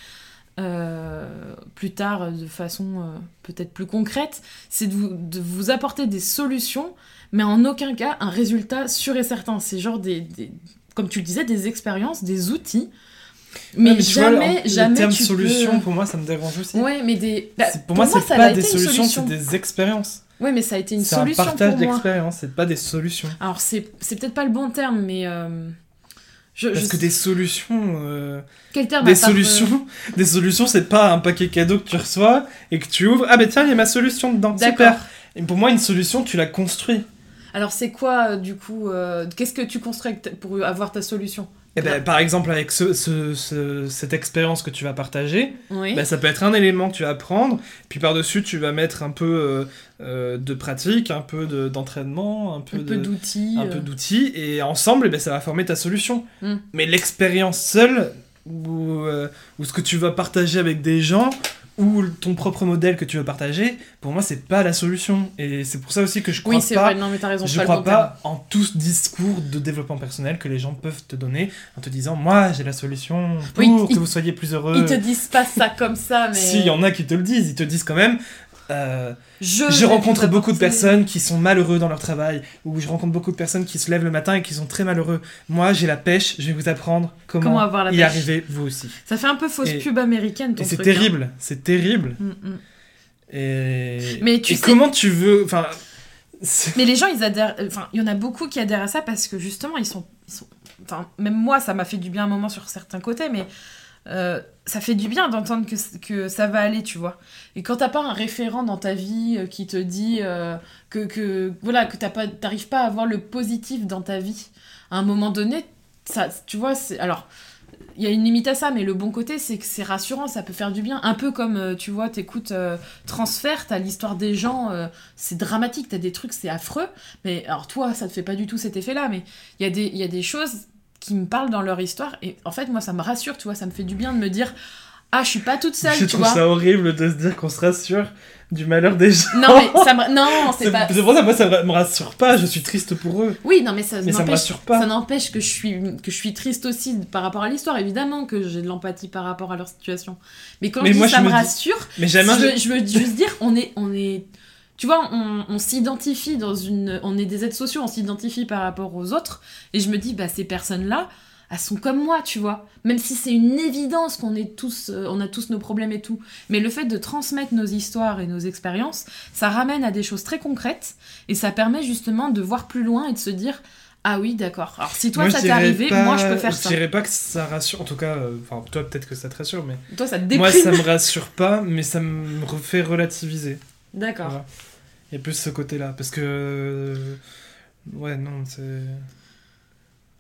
euh, plus tard de façon euh, peut-être plus concrète, c'est de vous, de vous apporter des solutions, mais en aucun cas un résultat sûr et certain. C'est genre des, des- comme tu le disais, des expériences, des outils. Mais, Ouais, vois, jamais, le jamais terme tu solution, peux... pour moi, ça me dérange aussi. Ouais, mais des... bah, C'est- pour, moi, c'est pas des solutions, c'est solution. des expériences. Ouais, mais ça a été une C'est un solution partage pour moi. d'expériences, c'est pas des solutions. Alors c'est c'est peut-être pas le bon terme, mais euh, je, Parce je- que des solutions, euh, quel terme des euh, solutions, des solutions, c'est pas un paquet cadeau que tu reçois et que tu ouvres. Ah ben tiens, il y a ma solution dedans. D'accord. Super. Et pour moi, une solution, tu la construis. Alors c'est quoi euh, du coup euh, Qu'est-ce que tu construis pour avoir ta solution? Et ben, par exemple, avec ce, ce- ce- cette expérience que tu vas partager, Oui. bah, ça peut être un élément que tu vas prendre, puis par-dessus, tu vas mettre un peu euh, euh, de pratique, un peu de- d'entraînement, un peu un de- peu d'outils. un euh. peu d'outils, et ensemble, eh ben, ça va former ta solution. Mm. Mais l'expérience seule, ou, euh, ou ce que tu vas partager avec des gens, ou ton propre modèle que tu veux partager, pour moi, c'est pas la solution. Et c'est pour ça aussi que je crois Oui, c'est pas vrai. Non, mais raison. je pas crois pas en tout ce discours de développement personnel que les gens peuvent te donner en te disant moi j'ai la solution pour Oui, que ils- vous soyez plus heureux. Ils te disent pas ça comme ça, mais. Si, il y en a qui te le disent, ils te disent quand même. Euh, Je, rencontre beaucoup de personnes qui sont malheureux dans leur travail, ou je rencontre beaucoup de personnes qui se lèvent le matin et qui sont très malheureux. Moi j'ai la pêche, je vais vous apprendre comment, Comment avoir la y pêche. arriver vous aussi. Ça fait un peu fausse Et- pub américaine ton Et c'est hein. terrible, c'est terrible. Mm, mm. Et, Mais tu et sais- comment tu veux. Enfin, Mais les gens, ils adhèrent. Enfin, il y en a beaucoup qui adhèrent à ça parce que justement, ils sont, ils sont enfin, même moi, ça m'a fait du bien un moment sur certains côtés, mais euh, ça fait du bien d'entendre que, que ça va aller, tu vois. Et quand t'as pas un référent dans ta vie euh, qui te dit euh, que, que, voilà, que t'as pas, t'arrives pas à voir le positif dans ta vie, à un moment donné, ça, tu vois, c'est. Alors, il y a une limite à ça, mais le bon côté, c'est que c'est rassurant, ça peut faire du bien. Un peu comme, tu vois, t'écoutes euh, Transfert, t'as l'histoire des gens, c'est dramatique, t'as des trucs, c'est affreux. Mais alors, toi, ça te fait pas du tout cet effet-là, mais il y, a des- il y a des choses qui me parlent dans leur histoire, et en fait, moi, ça me rassure, tu vois, ça me fait du bien de me dire, ah, je suis pas toute seule, Je tu trouve vois. ça horrible de se dire qu'on se rassure du malheur des gens. Non, mais ça me. Non, c'est pas. c'est pour ça, moi, ça me rassure pas, je suis triste pour eux. Oui, non, mais ça, Mais ça me rassure pas. Ça n'empêche que je suis que je suis triste aussi par rapport à l'histoire. Évidemment que j'ai de l'empathie par rapport à leur situation. Mais quand Mais je dis moi, ça je me me dis- rassure, Mais jamais. je, je veux juste dire, on est, on est, tu vois, on, on s'identifie dans une, on est des êtres sociaux, on s'identifie par rapport aux autres, et je me dis, bah ces personnes-là, elles sont comme moi, tu vois. Même si c'est une évidence qu'on est tous, euh, on a tous nos problèmes et tout, mais le fait de transmettre nos histoires et nos expériences, ça ramène à des choses très concrètes, et ça permet justement de voir plus loin et de se dire. Ah oui, d'accord. Alors si toi Moi, ça je t'est arrivé, pas- moi je peux faire Je ça. dirais pas que ça rassure, en tout cas, euh, enfin, toi peut-être que ça te rassure, mais Toi ça te déprime. moi ça me rassure pas, mais ça me fait relativiser. D'accord. Voilà. Il y a plus ce côté-là, parce que. euh, Ouais, non, c'est.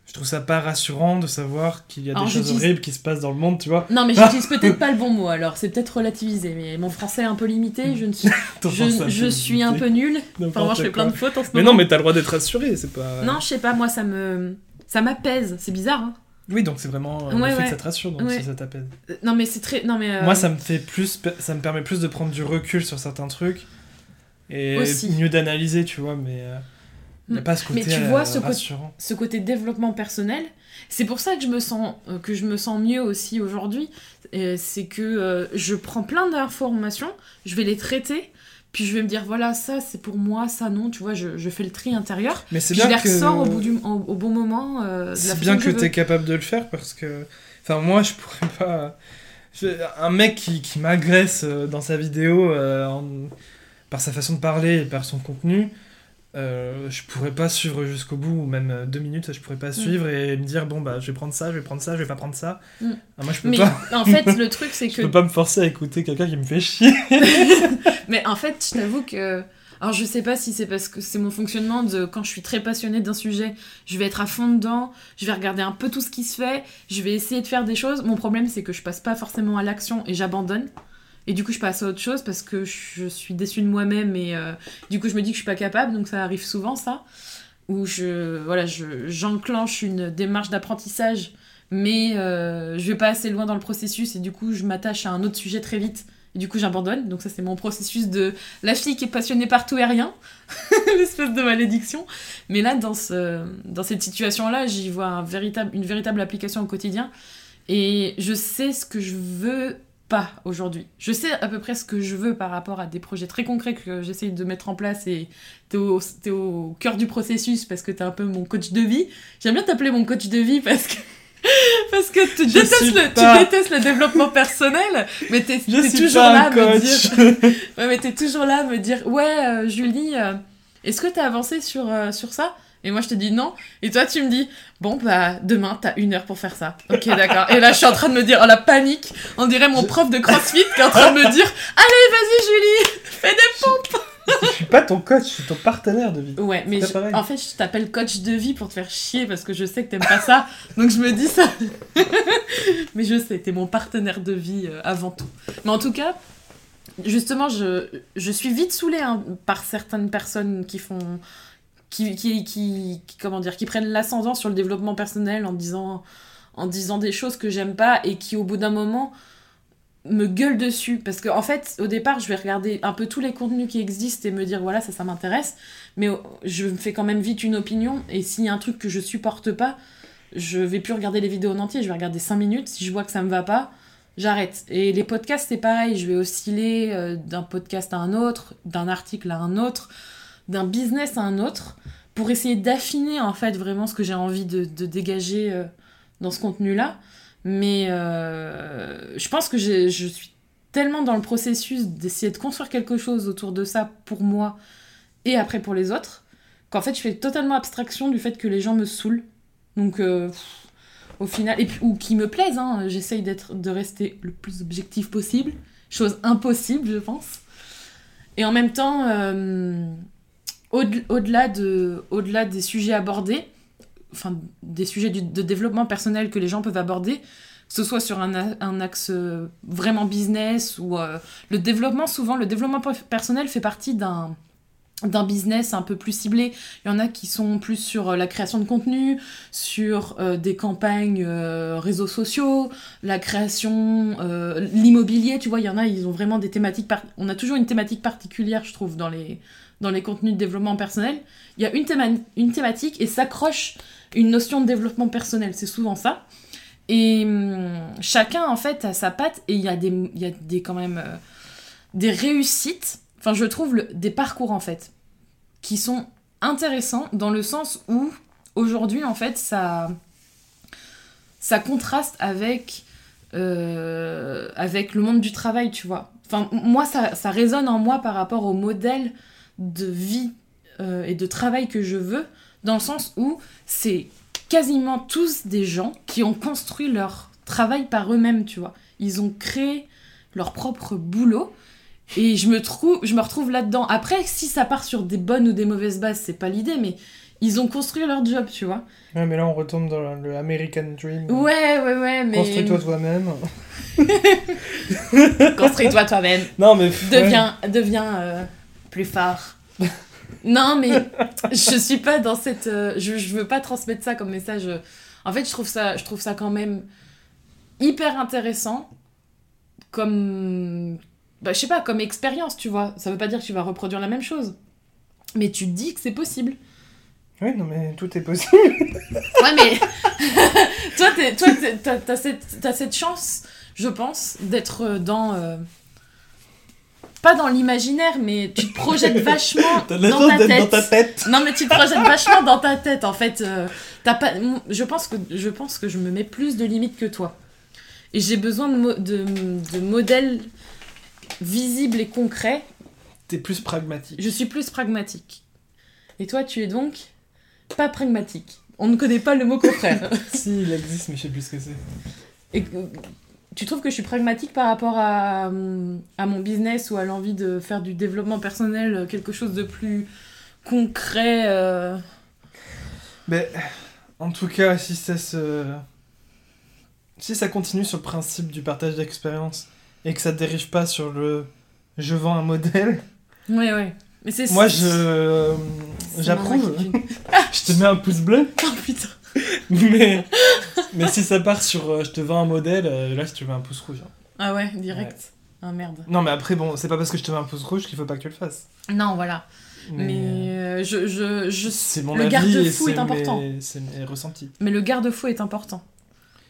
Je trouve ça pas rassurant de savoir qu'il y a Alors, des choses horribles qui se passent dans le monde, tu vois. Non, mais j'utilise peut-être pas le bon mot alors, c'est peut-être relativisé, mais mon français est un peu limité, je, ne suis, je, je suis un peu nulle. Enfin, moi je fais plein de fautes en ce Mais moment. non, mais t'as le droit d'être rassuré, c'est pas. Non, je sais pas, moi ça me. Ça m'apaise, c'est bizarre, hein. Oui, donc c'est vraiment euh, Ouais, le fait ouais. que ça te rassure, donc Ouais. si ça t'appelle. Euh, Non, mais c'est très. Non, mais. euh, Moi, ça me fait plus, ça me permet plus de prendre du recul sur certains trucs et Aussi. mieux d'analyser, tu vois. Mais il n'y a Mm. pas ce Mais côté tu vois, euh, ce rassurant. ce côté développement personnel, c'est pour ça que je me sens, euh, que je me sens mieux aussi aujourd'hui. Euh, c'est que euh, je prends plein d'informations, je vais les traiter, puis je vais me dire voilà, ça c'est pour moi, ça non, tu vois, je, je fais le tri intérieur, Mais c'est puis je bien les que ressors au, bout du, au, au bon moment. euh, c'est bien que je tu es capable de le faire parce que, enfin, moi, je pourrais pas. je- Un mec qui, qui m'agresse euh, dans sa vidéo euh, en- par sa façon de parler et par son contenu. euh, je pourrais pas suivre jusqu'au bout, ou même euh, deux minutes, je pourrais pas suivre et me dire bon bah je vais prendre ça, je vais prendre ça, je vais pas prendre ça. Mm. Ah, moi je peux Mais pas. en fait, le truc c'est Je que peux pas me forcer à écouter quelqu'un qui me fait chier. Mais en fait, je t'avoue que. Alors, je sais pas si c'est parce que c'est mon fonctionnement de quand je suis très passionnée d'un sujet, je vais être à fond dedans, je vais regarder un peu tout ce qui se fait, je vais essayer de faire des choses. Mon problème, c'est que je passe pas forcément à l'action et j'abandonne. Et du coup, je passe à autre chose parce que je suis déçue de moi-même et euh, du coup, je me dis que je suis pas capable, donc ça arrive souvent, ça. Où je, voilà, je, j'enclenche une démarche d'apprentissage, mais euh, je vais pas assez loin dans le processus et du coup, je m'attache à un autre sujet très vite. Et du coup, j'abandonne. Donc, ça, c'est mon processus de la fille qui est passionnée par tout et rien. L'espèce de malédiction. Mais là, dans, ce, dans cette situation-là, j'y vois une véritable application au quotidien. Et je sais ce que je veux pas aujourd'hui. Je sais à peu près ce que je veux par rapport à des projets très concrets que j'essaye de mettre en place et t'es au, t'es au cœur du processus parce que t'es un peu mon coach de vie. J'aime bien t'appeler mon coach de vie parce que parce que tu détestes, le, tu détestes le développement personnel, mais t'es toujours là à me dire Ouais, mais t'es toujours là à me dire Ouais, euh, Julie, euh, est-ce que t'as avancé sur, euh, sur ça? Et moi, je te dis non. Et toi, tu me dis Bon, bah, demain, t'as une heure pour faire ça. Ok, d'accord. Et là, je suis en train de me dire Oh, la panique On dirait mon prof de crossfit qui est en train de me dire Allez, vas-y, Julie Fais des. je suis pas ton coach, je suis ton partenaire de vie. Ouais, mais je- en fait, je t'appelle coach de vie pour te faire chier parce que je sais que t'aimes pas ça. Donc, je me dis ça. mais je sais, t'es mon partenaire de vie euh, avant tout. Mais en tout cas. Justement, je, je suis vite saoulée hein, par certaines personnes qui font qui, qui, qui, comment dire, qui prennent l'ascendant sur le développement personnel en disant, en disant des choses que j'aime pas et qui, au bout d'un moment, me gueulent dessus. Parce qu'en en fait, au départ, je vais regarder un peu tous les contenus qui existent et me dire, voilà, ça, ça m'intéresse. Mais oh, je me fais quand même vite une opinion. Et s'il y a un truc que je supporte pas, je vais plus regarder les vidéos en entier. Je vais regarder 5 minutes. Si je vois que ça me va pas, j'arrête. Et les podcasts, c'est pareil. Je vais osciller euh, d'un podcast à un autre, d'un article à un autre, d'un business à un autre, pour essayer d'affiner en fait vraiment ce que j'ai envie de, dégager euh, dans ce contenu-là. Mais euh, je pense que je suis tellement dans le processus d'essayer de construire quelque chose autour de ça pour moi et après pour les autres, qu'en fait je fais totalement abstraction du fait que les gens me saoulent. Donc, euh, au final, et ou qui me plaisent, hein, j'essaye d'être, de rester le plus objectif possible. Chose impossible, je pense. Et en même temps, au-delà, de, au-delà des sujets abordés, enfin, des sujets de développement personnel que les gens peuvent aborder, que ce soit sur un, axe euh, vraiment business ou euh, le développement, souvent, le développement per- personnel fait partie d'un d'un business un peu plus ciblé. Il y en a qui sont plus sur euh, la création de contenu, sur euh, des campagnes euh, réseaux sociaux, la création, euh, l'immobilier, tu vois, il y en a, ils ont vraiment des thématiques... par- On a toujours une thématique particulière, je trouve, dans les, dans les contenus de développement personnel. Il y a une, théma- une thématique et s'accroche une notion de développement personnel, c'est souvent ça. Et hum, chacun, en fait, a sa patte et il y a des, il y a des quand même euh, des réussites, enfin, je trouve des parcours, en fait, qui sont intéressants dans le sens où, aujourd'hui, en fait, ça, ça contraste avec, euh, le monde du travail, tu vois. Moi, ça, ça résonne en moi par rapport au modèle de vie euh, et de travail que je veux, dans le sens où c'est quasiment tous des gens qui ont construit leur travail par eux-mêmes, tu vois. Ils ont créé leur propre boulot. Et je me, trouve, je me retrouve là-dedans. Après, si ça part sur des bonnes ou des mauvaises bases, c'est pas l'idée, mais ils ont construit leur job, tu vois. Ouais, mais là, on retombe dans le American Dream. Ouais, ouais, ouais, mais. Construis-toi toi-même. Construis-toi toi-même. Non, mais. Deviens, deviens euh, plus fort. non, mais je suis pas dans cette. euh, je, je veux pas transmettre ça comme message. En fait, je trouve ça, je trouve ça quand même hyper intéressant comme. Bah, je sais pas, comme expérience, tu vois. Ça veut pas dire que tu vas reproduire la même chose. Mais tu te dis que c'est possible. Oui, non, mais tout est possible. Ouais, mais toi, t'es- toi t'as, t'as cette, t'as cette chance, je pense, d'être euh, dans. euh, Pas dans l'imaginaire, mais tu te projettes vachement T'as de la dans chance ta d'être tête. dans ta tête. Non, mais tu te projettes vachement dans ta tête, en fait. euh, t'as pas... je, pense que, je pense que je me mets plus de limites que toi. Et j'ai besoin de, mo- de, de modèles visibles et concrets. T'es plus pragmatique. Je suis plus pragmatique. Et toi, tu es donc pas pragmatique. On ne connaît pas le mot contraire. si, il existe, mais je sais plus ce que c'est. Et tu trouves que je suis pragmatique par rapport à, à mon business ou à l'envie de faire du développement personnel, euh, quelque chose de plus concret euh, Mais en tout cas, si ça se. Si ça continue sur le principe du partage d'expérience et que ça dérive pas sur le je vends un modèle, Ouais, ouais. Mais c'est moi je. c'est J'approuve. Je te mets un pouce bleu. Oh putain. Mais, mais si ça part sur euh, je te vends un modèle, euh, là je te mets un pouce rouge. hein. Ah ouais, direct. Ah merde. Non, mais après, bon, c'est pas parce que je te mets un pouce rouge qu'il faut pas que tu le fasses. Non, voilà. Mais, euh, je, je, je... c'est mon le avis garde-fou et est important. mes- c'est mes ressentis. Mais le garde-fou est important.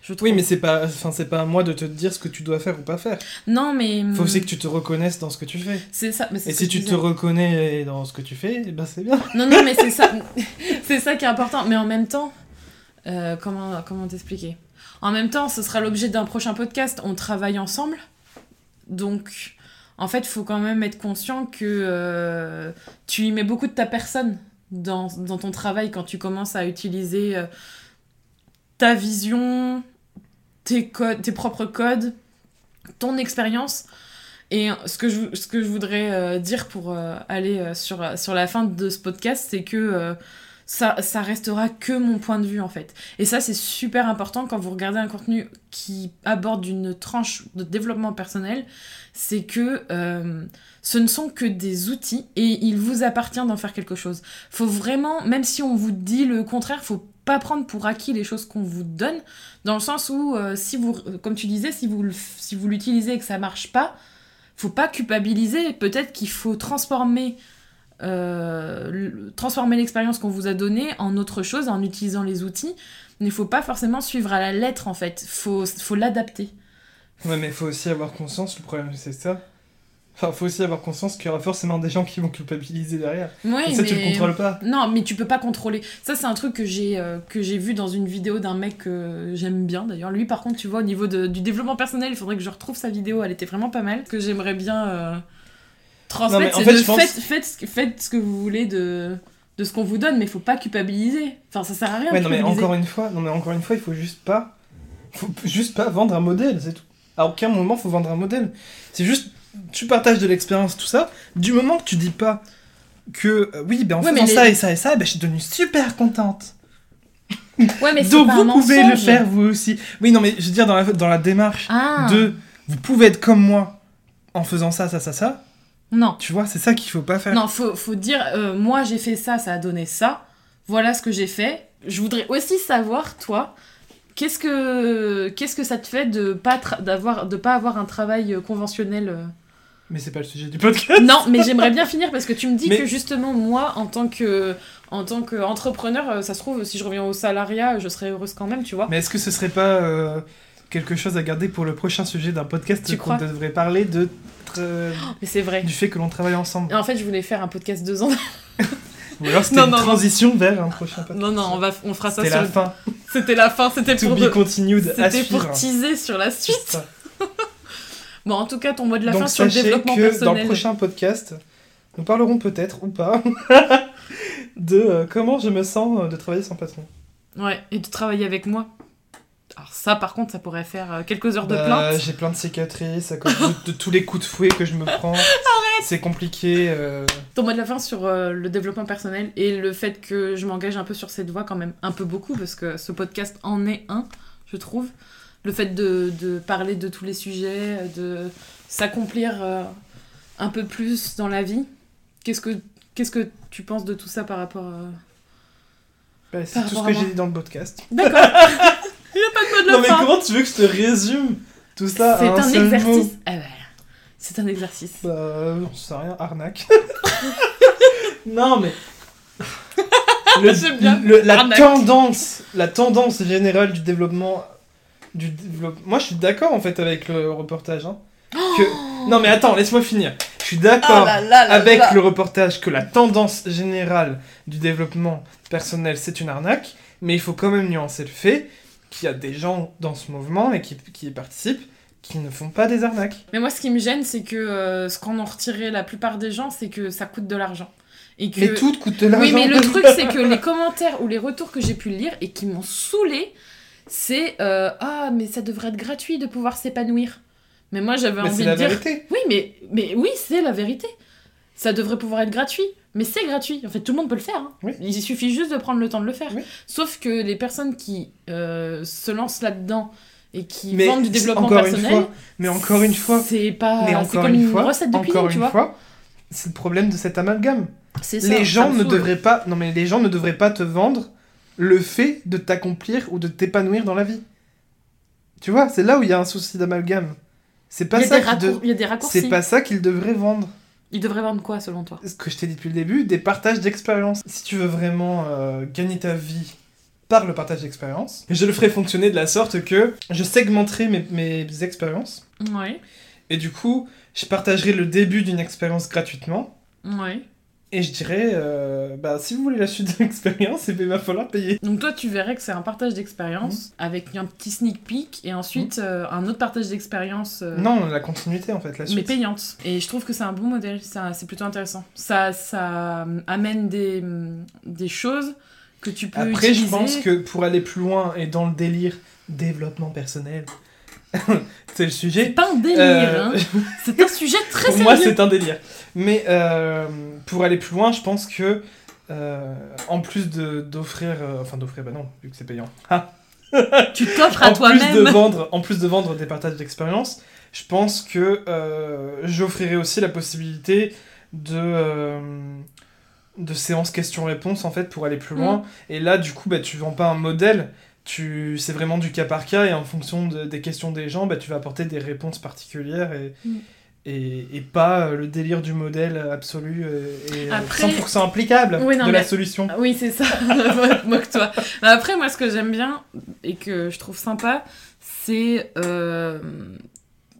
Je trouve. Oui, mais c'est pas, enfin, c'est pas à moi de te dire ce que tu dois faire ou pas faire. Non, mais. Faut aussi que tu te reconnaisses dans ce que tu fais. C'est ça. Mais Et si tu te reconnais dans ce que tu fais, eh ben c'est bien. Non, non, mais c'est ça. c'est ça qui est important. Mais en même temps, euh, comment, comment t'expliquer? En même temps, ce sera l'objet d'un prochain podcast. On travaille ensemble. Donc, en fait, il faut quand même être conscient que euh, tu y mets beaucoup de ta personne dans, dans ton travail quand tu commences à utiliser euh, ta vision, tes, codes, tes propres codes, ton expérience. Et ce que je, voudrais euh, dire pour euh, aller euh, sur, la fin de ce podcast, c'est que ça, ça restera que mon point de vue en fait. Et ça, c'est super important quand vous regardez un contenu qui aborde une tranche de développement personnel, c'est que ce ne sont que des outils et il vous appartient d'en faire quelque chose. Faut vraiment, même si on vous dit le contraire, faut pas prendre pour acquis les choses qu'on vous donne, dans le sens où, euh, si vous, comme tu disais, si vous, si vous l'utilisez et que ça marche pas, faut pas culpabiliser. Peut-être qu'il faut transformer, euh, transformer l'expérience qu'on vous a donnée en autre chose en utilisant les outils. Mais il faut pas forcément suivre à la lettre en fait. Faut, faut l'adapter. Ouais, mais faut aussi avoir conscience, le problème c'est ça. Enfin, faut aussi avoir conscience qu'il y aura forcément des gens qui vont culpabiliser derrière. Et ça, tu le contrôles pas. Non, mais tu peux pas contrôler. Ça, c'est un truc que j'ai euh, que j'ai vu dans une vidéo d'un mec que j'aime bien d'ailleurs. Lui, par contre, tu vois, au niveau de- du développement personnel, il faudrait que je retrouve sa vidéo. Elle était vraiment pas mal. Que j'aimerais bien euh, transmettre, Non, en fait, de pense- faites, faites, ce que- faites ce que vous voulez de, de ce qu'on vous donne, mais faut pas culpabiliser. Enfin, ça sert à rien. Ouais, non mais encore une fois, non mais encore une fois, il faut juste pas, faut juste pas vendre un modèle, c'est tout. À aucun moment faut vendre un modèle. C'est juste, tu partages de l'expérience, tout ça. Du moment que tu dis pas que euh, oui, ben en Ouais, faisant les- ça et ça et ça, ben je suis devenue super contente. Ouais, mais c'est Donc pas vous un pouvez le faire vous aussi. Oui, non mais je veux dire dans la dans la démarche Ah. de, vous pouvez être comme moi en faisant ça, ça, ça, ça. Non. Tu vois, c'est ça qu'il faut pas faire. Non, faut, faut dire, euh, moi j'ai fait ça, ça a donné ça. Voilà ce que j'ai fait. Je voudrais aussi savoir, toi, qu'est-ce que, qu'est-ce que ça te fait de pas, d'avoir, de pas avoir un travail euh, conventionnel euh Mais c'est pas le sujet du podcast. Non, mais j'aimerais bien finir parce que tu me dis Mais- que justement, moi, en tant que. En tant qu'entrepreneur, euh, ça se trouve, si je reviens au salariat, je serais heureuse quand même, tu vois. Mais est-ce que ce serait pas euh, quelque chose à garder pour le prochain sujet d'un podcast qu'on devrait parler de tra- Mais c'est vrai. du fait que l'on travaille ensemble? En fait, je voulais faire un podcast deux ans. Ou alors c'était Non, une non, non. transition vers un prochain podcast. Non, non, on, va, on fera ça C'était sur. la fin. C'était la fin, c'était To pour, be de- continued à c'était pour teaser sur la suite. Bon, en tout cas, ton mot de la Donc fin sur le développement que dans personnel. le prochain podcast, nous parlerons peut-être ou pas de euh, comment je me sens euh, de travailler sans patron. Ouais, et de travailler avec moi. Alors ça, par contre, ça pourrait faire euh, quelques heures de Bah, plainte. J'ai plein de cicatrices à cause de, de tous les coups de fouet que je me prends. C'est compliqué. euh, Ton mot de la fin sur euh, le développement personnel et le fait que je m'engage un peu sur cette voie quand même, un peu beaucoup, parce que ce podcast en est un, je trouve. Le fait de, de parler de tous les sujets, de s'accomplir euh, un peu plus dans la vie. Qu'est-ce que, qu'est-ce que tu penses de tout ça par rapport à... bah, c'est tout ce que j'ai dit dans le podcast. D'accord pas de mot de la Non mais fin comment tu veux que je te résume tout ça à C'est un un seul exercice. mot Ah ouais. C'est un exercice. Bah, euh, j'en sais rien, arnaque. non, mais. Le- bien. le- la Arnaque. tendance, la tendance générale du développement. Du développe- Moi, je suis d'accord en fait avec le reportage. hein, que... Non, mais attends, laisse-moi finir. Je suis d'accord Oh là avec là. le reportage que la tendance générale du développement personnel, c'est une arnaque, mais il faut quand même nuancer le fait qu'il y a des gens dans ce mouvement et qui, qui y participent qui ne font pas des arnaques. Mais moi, ce qui me gêne, c'est que euh, ce qu'en ont retiré la plupart des gens, c'est que ça coûte de l'argent. Et que... Mais tout te coûte de l'argent. Oui, mais le truc, c'est que les commentaires ou les retours que j'ai pu lire et qui m'ont saoulé, c'est euh, Ah, mais ça devrait être gratuit de pouvoir s'épanouir. Mais moi, j'avais envie de la dire vérité. Oui, mais, mais oui, c'est la vérité. Ça devrait pouvoir être gratuit. Mais c'est gratuit. En fait, tout le monde peut le faire. hein. Oui. Il suffit juste de prendre le temps de le faire. Oui. Sauf que les personnes qui euh, se lancent là-dedans et qui Mais vendent du développement encore une personnel, fois, mais encore une fois, c'est pas. mais encore comme une une fois, recette de encore une tu vois. fois, c'est le problème de cet amalgame. Ça, les gens ne devraient pas, non mais les gens ne devraient pas te vendre le fait de t'accomplir ou de t'épanouir dans la vie. Tu vois, c'est là où il y a un souci d'amalgame. C'est pas ça de- raccour- il y a des raccourcis. c'est pas ça qu'ils devraient vendre. Ils devraient vendre quoi selon toi Ce que je t'ai dit depuis le début, des partages d'expériences. Si tu veux vraiment euh, gagner ta vie par le partage d'expériences, je le ferai fonctionner de la sorte que je segmenterai mes, mes expériences Ouais. et du coup, je partagerai le début d'une expérience gratuitement. Ouais. Et je dirais, euh, bah, si vous voulez la suite de l'expérience, eh ben, il va falloir payer. Donc toi, tu verrais que c'est un partage d'expérience avec un petit sneak peek et ensuite euh, un autre partage d'expérience. euh, Non, la continuité en fait, la mais suite. payante. Et je trouve que c'est un bon modèle, c'est plutôt intéressant. Ça, ça amène des, hum, des choses que tu peux Après, utiliser. je pense que pour aller plus loin et dans le délire développement personnel, c'est le C'est sujet. pas un délire, hein. c'est un sujet très pour sérieux. moi, c'est un délire. Mais euh, pour aller plus loin, je pense que euh, en plus de d'offrir, euh, enfin d'offrir, bah non, vu que c'est payant. Ah. Tu t'offres à toi-même. en plus de vendre des partages d'expérience, je pense que euh, j'offrirai aussi la possibilité de euh, de séances questions-réponses en fait pour aller plus loin. Mm. Et là, du coup, bah, tu vends pas un modèle. Tu, c'est vraiment du cas par cas et en fonction de- des questions des gens, bah, tu vas apporter des réponses particulières et, Mm. Et, et pas euh, le délire du modèle absolu et euh, Après- 100% applicable Oui, non, de mais- la solution. Ah Oui, c'est ça. Moque-toi. Après, moi, ce que j'aime bien et que je trouve sympa, c'est euh,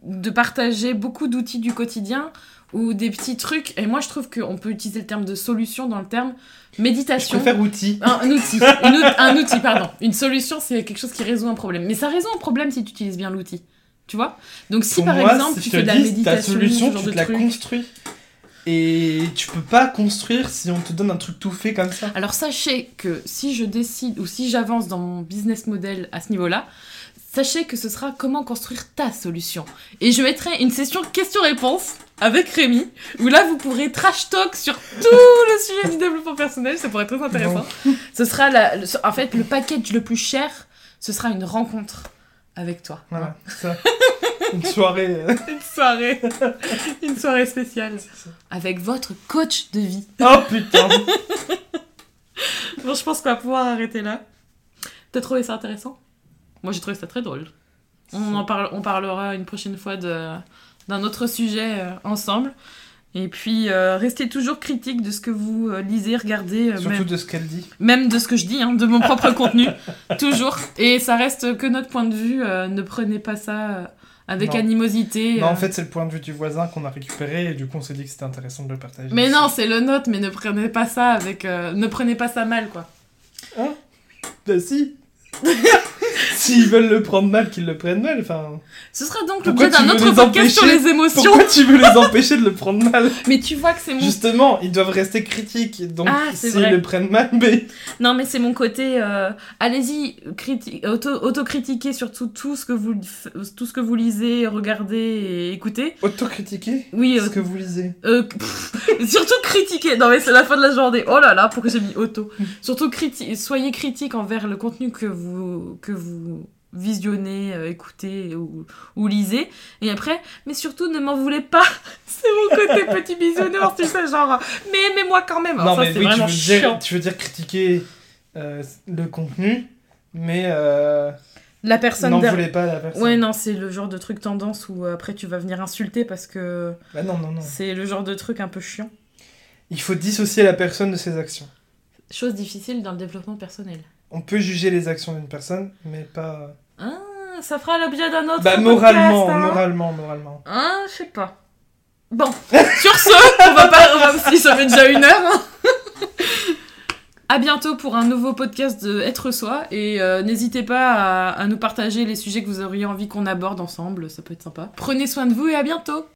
de partager beaucoup d'outils du quotidien ou des petits trucs. Et moi, je trouve qu'on peut utiliser le terme de solution dans le terme Je méditation. préfère outil. Un, un outil, Une un outil, pardon. Une solution, c'est quelque chose qui résout un problème. Mais ça résout un problème si tu utilises bien l'outil. Tu vois? Donc si Pour par moi, exemple si tu fais de la dis, méditation, ta solution, ce genre tu de te la construis. Et tu peux pas construire si on te donne un truc tout fait comme ça. Alors sachez que si je décide ou si j'avance dans mon business model à ce niveau-là, sachez que ce sera comment construire ta solution. Et je mettrai une session questions-réponses avec Rémi, où là vous pourrez trash talk sur tout le sujet du développement personnel, ça pourrait être très intéressant. Ce sera la, en fait le package le plus cher, ce sera une rencontre avec toi. Voilà, ça. Une soirée. euh, Une soirée, une soirée spéciale avec votre coach de vie. Oh putain Bon, je pense qu'on va pouvoir arrêter là. T'as trouvé ça intéressant? Moi, j'ai trouvé ça très drôle. On en parle, on parlera une prochaine fois d'un autre sujet euh, ensemble. Et puis, euh, restez toujours critique de ce que vous euh, lisez, regardez, euh, Surtout même, de ce qu'elle dit. même de ce que je dis, hein, de mon propre contenu. Toujours. Et ça reste que notre point de vue. ne prenez pas ça avec Non. animosité. Non, en fait, c'est le point de vue du voisin qu'on a récupéré et du coup, on s'est dit que c'était intéressant de le partager. Mais non, c'est le nôtre, mais ne prenez pas ça avec. ne prenez pas ça mal, quoi. Bah si S'ils veulent le prendre mal, qu'ils le prennent mal. Enfin, Ce sera donc l'objet d'un autre podcast sur les émotions. pourquoi tu veux les empêcher de le prendre mal Mais tu vois que c'est mon Justement, ils doivent rester critiques. Donc, Ah, s'ils le prennent mal, mais. Non, mais c'est mon côté. euh, Allez-y, criti- auto- autocritiquez surtout tout ce que vous tout ce que vous lisez, regardez et écoutez. Autocritiquer Oui, ce euh, que vous lisez. euh, pff, surtout critiquer. Non, mais c'est la fin de la journée. Oh là là, pourquoi j'ai mis auto Surtout criti- soyez critique envers le contenu que vous que vous visionnez, euh, écoutez ou, ou lisez. Et après, mais surtout ne m'en voulez pas. c'est mon côté petit bisounours, tu sais, genre. Mais aimez-moi quand même. non, Alors ça, mais c'est oui, tu vraiment veux, chiant. dire, tu veux dire critiquer euh, le contenu, mais euh, La personne n'en voulez pas la personne. Ouais, non, c'est le genre de truc tendance où euh, après tu vas venir insulter parce que Bah non, non, non. c'est le genre de truc un peu chiant. Il faut dissocier la personne de ses actions. Chose difficile dans le développement personnel. On peut juger les actions d'une personne, mais pas. Ah, ça fera l'objet d'un autre Bah, podcast, moralement, hein. moralement, moralement. Ah, je sais pas. Bon, sur ce, on va pas... on va- Si ça fait déjà une heure. hein. À bientôt pour un nouveau podcast de Être Soi et euh, n'hésitez pas à, à nous partager les sujets que vous auriez envie qu'on aborde ensemble, ça peut être sympa. Prenez soin de vous et à bientôt